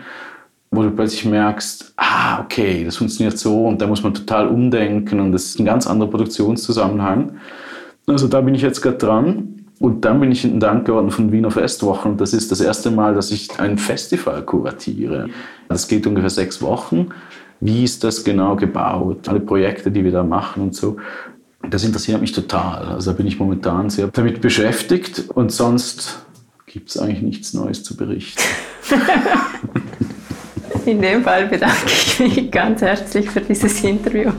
wo du plötzlich merkst, ah, okay, das funktioniert so und da muss man total umdenken und das ist ein ganz anderer Produktionszusammenhang. Also da bin ich jetzt gerade dran. Und dann bin ich in Dank geworden von Wiener Festwochen. Und das ist das erste Mal, dass ich ein Festival kuratiere. Das geht ungefähr sechs Wochen. Wie ist das genau gebaut? Alle Projekte, die wir da machen und so. Das interessiert mich total. Also da bin ich momentan sehr damit beschäftigt und sonst gibt es eigentlich nichts Neues zu berichten. (laughs) In dem Fall bedanke ich mich ganz herzlich für dieses Interview.